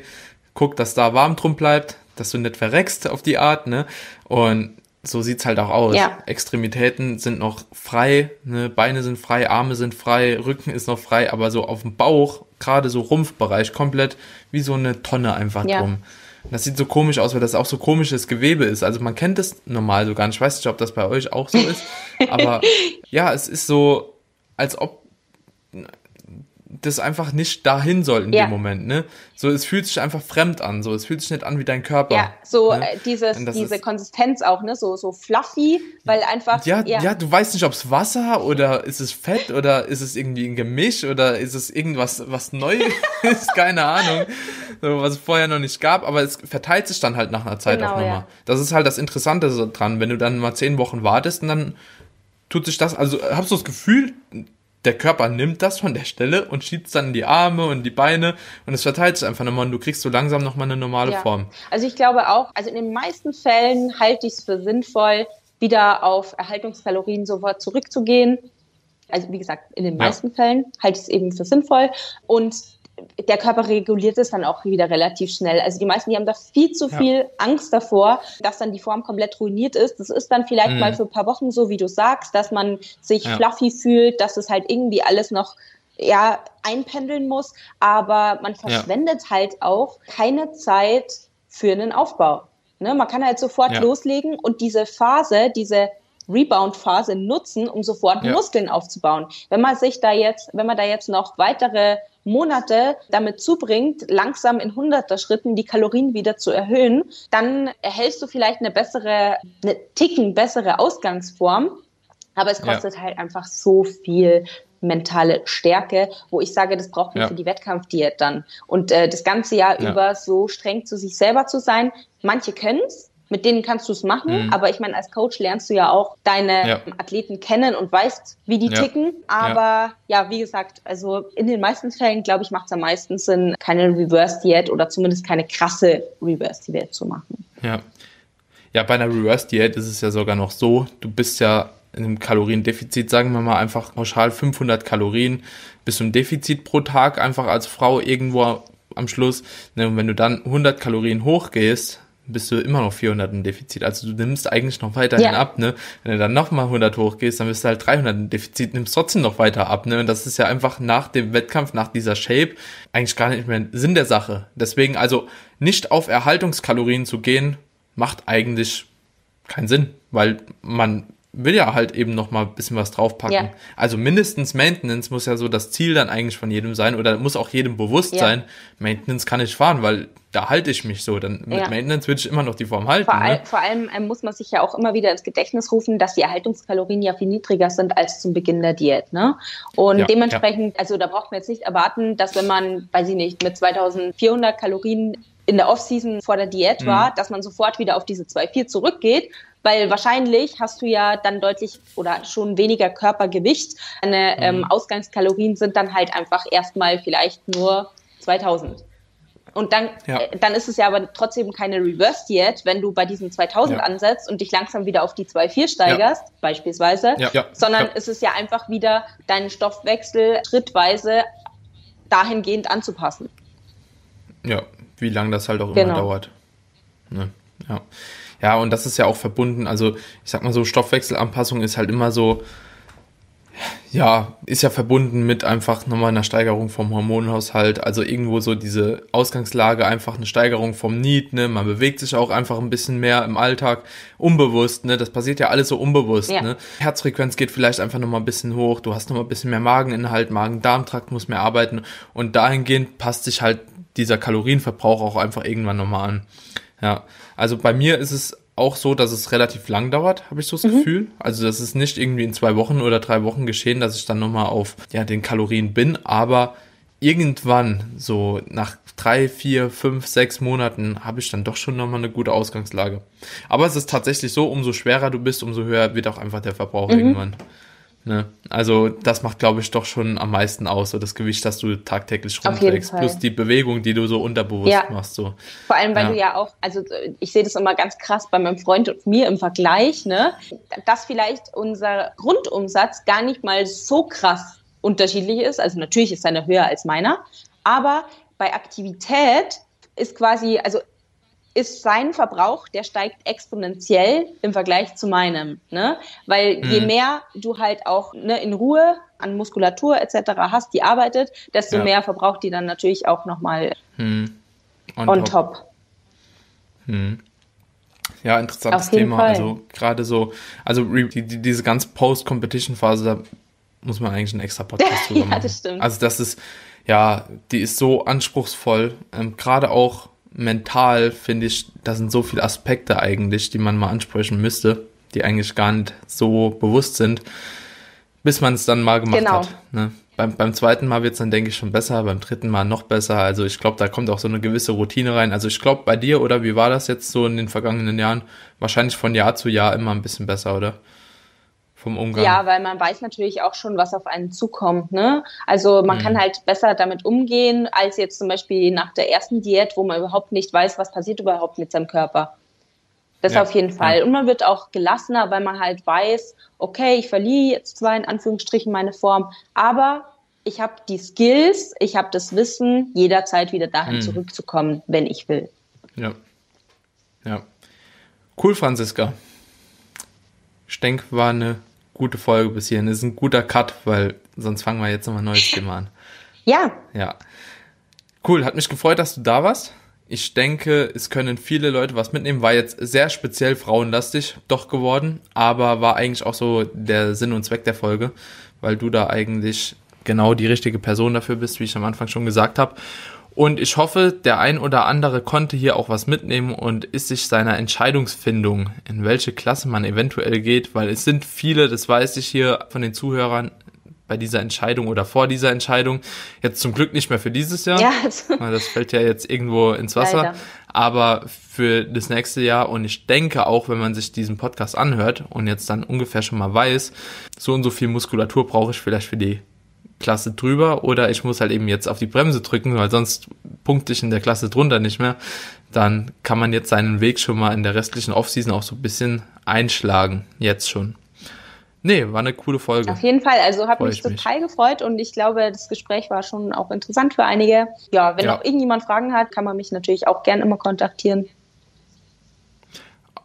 Speaker 1: guck, dass da warm drum bleibt, dass du nicht verreckst auf die Art, ne, und so sieht's halt auch aus. Ja. Extremitäten sind noch frei, ne? Beine sind frei, Arme sind frei, Rücken ist noch frei, aber so auf dem Bauch, gerade so Rumpfbereich, komplett wie so eine Tonne einfach ja. drum. Das sieht so komisch aus, weil das auch so komisches Gewebe ist. Also man kennt das normal so gar nicht. Ich weiß nicht, ob das bei euch auch so ist. aber ja, es ist so, als ob das einfach nicht dahin soll in ja. dem Moment, ne? So, es fühlt sich einfach fremd an, so, es fühlt sich nicht an wie dein Körper.
Speaker 2: Ja, so ne? äh, dieses, diese Konsistenz auch, ne? So, so fluffy, weil einfach.
Speaker 1: Ja, ja, ja du weißt nicht, ob es Wasser oder ist es Fett oder ist es irgendwie ein Gemisch oder ist es irgendwas, was neu ist, keine Ahnung, so, was es vorher noch nicht gab, aber es verteilt sich dann halt nach einer Zeit genau, auch nochmal. Ja. Das ist halt das Interessante so dran, wenn du dann mal zehn Wochen wartest und dann tut sich das, also hast du das Gefühl, der Körper nimmt das von der Stelle und schiebt es dann in die Arme und die Beine und es verteilt sich einfach nochmal und du kriegst so langsam nochmal eine normale ja. Form.
Speaker 2: Also ich glaube auch, also in den meisten Fällen halte ich es für sinnvoll, wieder auf Erhaltungskalorien sofort zurückzugehen. Also wie gesagt, in den meisten ja. Fällen halte ich es eben für sinnvoll und der Körper reguliert es dann auch wieder relativ schnell. Also die meisten, die haben da viel zu viel ja. Angst davor, dass dann die Form komplett ruiniert ist. Das ist dann vielleicht mhm. mal für ein paar Wochen so, wie du sagst, dass man sich ja. fluffy fühlt, dass es halt irgendwie alles noch ja, einpendeln muss. Aber man verschwendet ja. halt auch keine Zeit für einen Aufbau. Ne? Man kann halt sofort loslegen und diese Phase, diese Rebound-Phase nutzen, um sofort Muskeln aufzubauen. Wenn man sich da jetzt, wenn man da jetzt noch weitere Monate damit zubringt, langsam in hunderter Schritten die Kalorien wieder zu erhöhen, dann erhältst du vielleicht eine bessere, eine Ticken bessere Ausgangsform. Aber es kostet ja. halt einfach so viel mentale Stärke, wo ich sage, das braucht man ja. für die Wettkampfdiät dann. Und äh, das ganze Jahr ja. über so streng zu sich selber zu sein. Manche können es, mit denen kannst du es machen, mhm. aber ich meine, als Coach lernst du ja auch deine ja. Athleten kennen und weißt, wie die ja. ticken. Aber ja. ja. wie gesagt, also in den meisten Fällen, glaube ich, macht es am meisten Sinn, keine Reverse-Diät oder zumindest keine krasse Reverse-Diät zu machen.
Speaker 1: Ja. Ja, bei einer Reverse-Diät ist es ja sogar noch so, du bist ja in einem Kaloriendefizit, sagen wir mal einfach pauschal 500 Kalorien, bist du im Defizit pro Tag einfach als Frau irgendwo am Schluss. Ne, und wenn du dann 100 Kalorien hochgehst, bist du immer noch 400 im Defizit. Also du nimmst eigentlich noch weiterhin ja. ab, ne? Wenn du dann nochmal 100 hochgehst, dann bist du halt 300 im Defizit, nimmst trotzdem noch weiter ab, ne? Und das ist ja einfach nach dem Wettkampf, nach dieser Shape, eigentlich gar nicht mehr Sinn der Sache. Deswegen also nicht auf Erhaltungskalorien zu gehen, macht eigentlich keinen Sinn, weil man will ja halt eben noch mal ein bisschen was draufpacken. Ja. Also mindestens Maintenance muss ja so das Ziel dann eigentlich von jedem sein oder muss auch jedem bewusst ja. sein, Maintenance kann ich fahren, weil da halte ich mich so. Dann mit ja. Maintenance würde ich immer noch die Form halten.
Speaker 2: Vor, ne? vor allem ähm, muss man sich ja auch immer wieder ins Gedächtnis rufen, dass die Erhaltungskalorien ja viel niedriger sind als zum Beginn der Diät. Ne? Und dementsprechend, also da braucht man jetzt nicht erwarten, dass wenn man, weiß ich nicht, mit 2400 Kalorien in der Offseason vor der Diät mhm. war, dass man sofort wieder auf diese 2,4 zurückgeht, weil wahrscheinlich hast du ja dann deutlich oder schon weniger Körpergewicht. Deine mhm. ähm, Ausgangskalorien sind dann halt einfach erstmal vielleicht nur 2000. Und dann, ja. äh, dann ist es ja aber trotzdem keine Reverse Diät, wenn du bei diesen 2000 ja. ansetzt und dich langsam wieder auf die 2,4 steigerst, ja. beispielsweise, sondern es ist ja einfach wieder deinen Stoffwechsel schrittweise dahingehend anzupassen.
Speaker 1: Ja, wie lange das halt auch immer genau. dauert. Ne? Ja. Ja, und das ist ja auch verbunden, also ich sag mal so, Stoffwechselanpassung ist halt immer so, Ja, ist ja verbunden mit einfach nochmal einer Steigerung vom Hormonhaushalt. Also irgendwo so diese Ausgangslage, einfach eine Steigerung vom Need, ne? Man bewegt sich auch einfach ein bisschen mehr im Alltag, unbewusst, ne? Das passiert ja alles so unbewusst, ja. ne? Herzfrequenz geht vielleicht einfach nochmal ein bisschen hoch, du hast nochmal ein bisschen mehr Mageninhalt, Magen-Darm-Trakt muss mehr arbeiten und dahingehend passt sich halt dieser Kalorienverbrauch auch einfach irgendwann nochmal an. Ja, also bei mir ist es auch so, dass es relativ lang dauert, habe ich so das mhm. Gefühl. Also das ist nicht irgendwie in zwei Wochen oder drei Wochen geschehen, dass ich dann nochmal auf ja, den Kalorien bin, aber irgendwann, so nach drei, vier, fünf, sechs Monaten, habe ich dann doch schon nochmal eine gute Ausgangslage. Aber es ist tatsächlich so, umso schwerer du bist, umso höher wird auch einfach der Verbrauch mhm. irgendwann. Ne? Also das macht, glaube ich, doch schon am meisten aus, so das Gewicht, das du tagtäglich rumträgst, plus die Bewegung, die du so unterbewusst ja. machst. So.
Speaker 2: Vor allem, weil ja. du ja auch, also ich sehe das immer ganz krass bei meinem Freund und mir im Vergleich, ne, dass vielleicht unser Grundumsatz gar nicht mal so krass unterschiedlich ist. Also natürlich ist seine höher als meiner, aber bei Aktivität ist quasi, also ist sein Verbrauch, der steigt exponentiell im Vergleich zu meinem. Ne? Weil mhm. je mehr du halt auch ne, in Ruhe an Muskulatur etc. hast, die arbeitet, desto ja. mehr verbraucht die dann natürlich auch nochmal mhm. on, on, top. top.
Speaker 1: Mhm. Ja, interessantes Thema. Fall. Also gerade so, also die, die, diese ganze Post-Competition-Phase, da muss man eigentlich einen extra Podcast drüber ja, machen. Das stimmt. Also das ist, ja, die ist so anspruchsvoll. Ähm, gerade auch mental finde ich, da sind so viele Aspekte eigentlich, die man mal ansprechen müsste, die eigentlich gar nicht so bewusst sind, bis man es dann mal gemacht genau. hat. Ne? Beim, beim zweiten Mal wird es dann, denke ich, schon besser, beim dritten Mal noch besser. Also ich glaube, da kommt auch so eine gewisse Routine rein. Also ich glaube, bei dir oder wie war das jetzt so in den vergangenen Jahren? Wahrscheinlich von Jahr zu Jahr immer ein bisschen besser, oder? Vom Umgang.
Speaker 2: Ja, weil man weiß natürlich auch schon, was auf einen zukommt. Ne? Also man mhm. kann halt besser damit umgehen, als jetzt zum Beispiel nach der ersten Diät, wo man überhaupt nicht weiß, was passiert überhaupt mit seinem Körper. Das ja. auf jeden Fall. Ja. Und man wird auch gelassener, weil man halt weiß, okay, ich verliere jetzt zwar in Anführungsstrichen meine Form, aber ich habe die Skills, ich habe das Wissen, jederzeit wieder dahin mhm. zurückzukommen, wenn ich will.
Speaker 1: Ja. Ja. Cool, Franziska. Ich denke, war eine gute Folge bis hierhin. Das ist ein guter Cut, weil sonst fangen wir jetzt nochmal ein neues Thema an.
Speaker 2: Ja.
Speaker 1: Ja. Cool, hat mich gefreut, dass du da warst. Ich denke, es können viele Leute was mitnehmen. War jetzt sehr speziell frauenlastig doch geworden, aber war eigentlich auch so der Sinn und Zweck der Folge, weil du da eigentlich genau die richtige Person dafür bist, wie ich am Anfang schon gesagt habe. Und ich hoffe, der ein oder andere konnte hier auch was mitnehmen und ist sich seiner Entscheidungsfindung, in welche Klasse man eventuell geht, weil es sind viele, das weiß ich hier von den Zuhörern, bei dieser Entscheidung oder vor dieser Entscheidung. Jetzt zum Glück nicht mehr für dieses Jahr. Ja. Das fällt ja jetzt irgendwo ins Wasser. Leider. Aber für das nächste Jahr und ich denke auch, wenn man sich diesen Podcast anhört und jetzt dann ungefähr schon mal weiß, so und so viel Muskulatur brauche ich vielleicht für die Klasse drüber oder ich muss halt eben jetzt auf die Bremse drücken, weil sonst punkte ich in der Klasse drunter nicht mehr, dann kann man jetzt seinen Weg schon mal in der restlichen Offseason auch so ein bisschen einschlagen, jetzt schon. Nee, war eine coole Folge.
Speaker 2: Auf jeden Fall, also habe mich total mich. gefreut und ich glaube, das Gespräch war schon auch interessant für einige. Ja, wenn ja. noch irgendjemand Fragen hat, kann man mich natürlich auch gerne immer kontaktieren.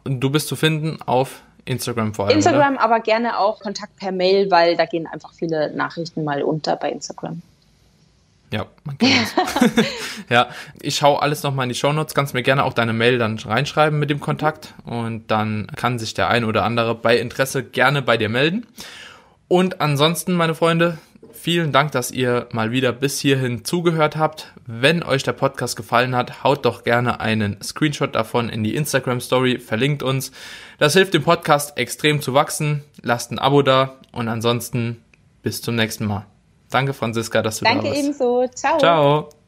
Speaker 1: Du bist zu finden auf Instagram vor allem.
Speaker 2: Instagram, oder? aber gerne auch Kontakt per Mail, weil da gehen einfach viele Nachrichten mal unter bei Instagram.
Speaker 1: Ja, man kann das. ja, ich schaue alles nochmal in die Shownotes. Kannst mir gerne auch deine Mail dann reinschreiben mit dem Kontakt und dann kann sich der ein oder andere bei Interesse gerne bei dir melden. Und ansonsten, meine Freunde, vielen Dank, dass ihr mal wieder bis hierhin zugehört habt. Wenn euch der Podcast gefallen hat, haut doch gerne einen Screenshot davon in die Instagram Story, verlinkt uns. Das hilft dem Podcast extrem zu wachsen. Lasst ein Abo da und ansonsten bis zum nächsten Mal. Danke, Franziska, dass du
Speaker 2: Danke
Speaker 1: da warst.
Speaker 2: Danke ebenso. Ciao.
Speaker 1: Ciao.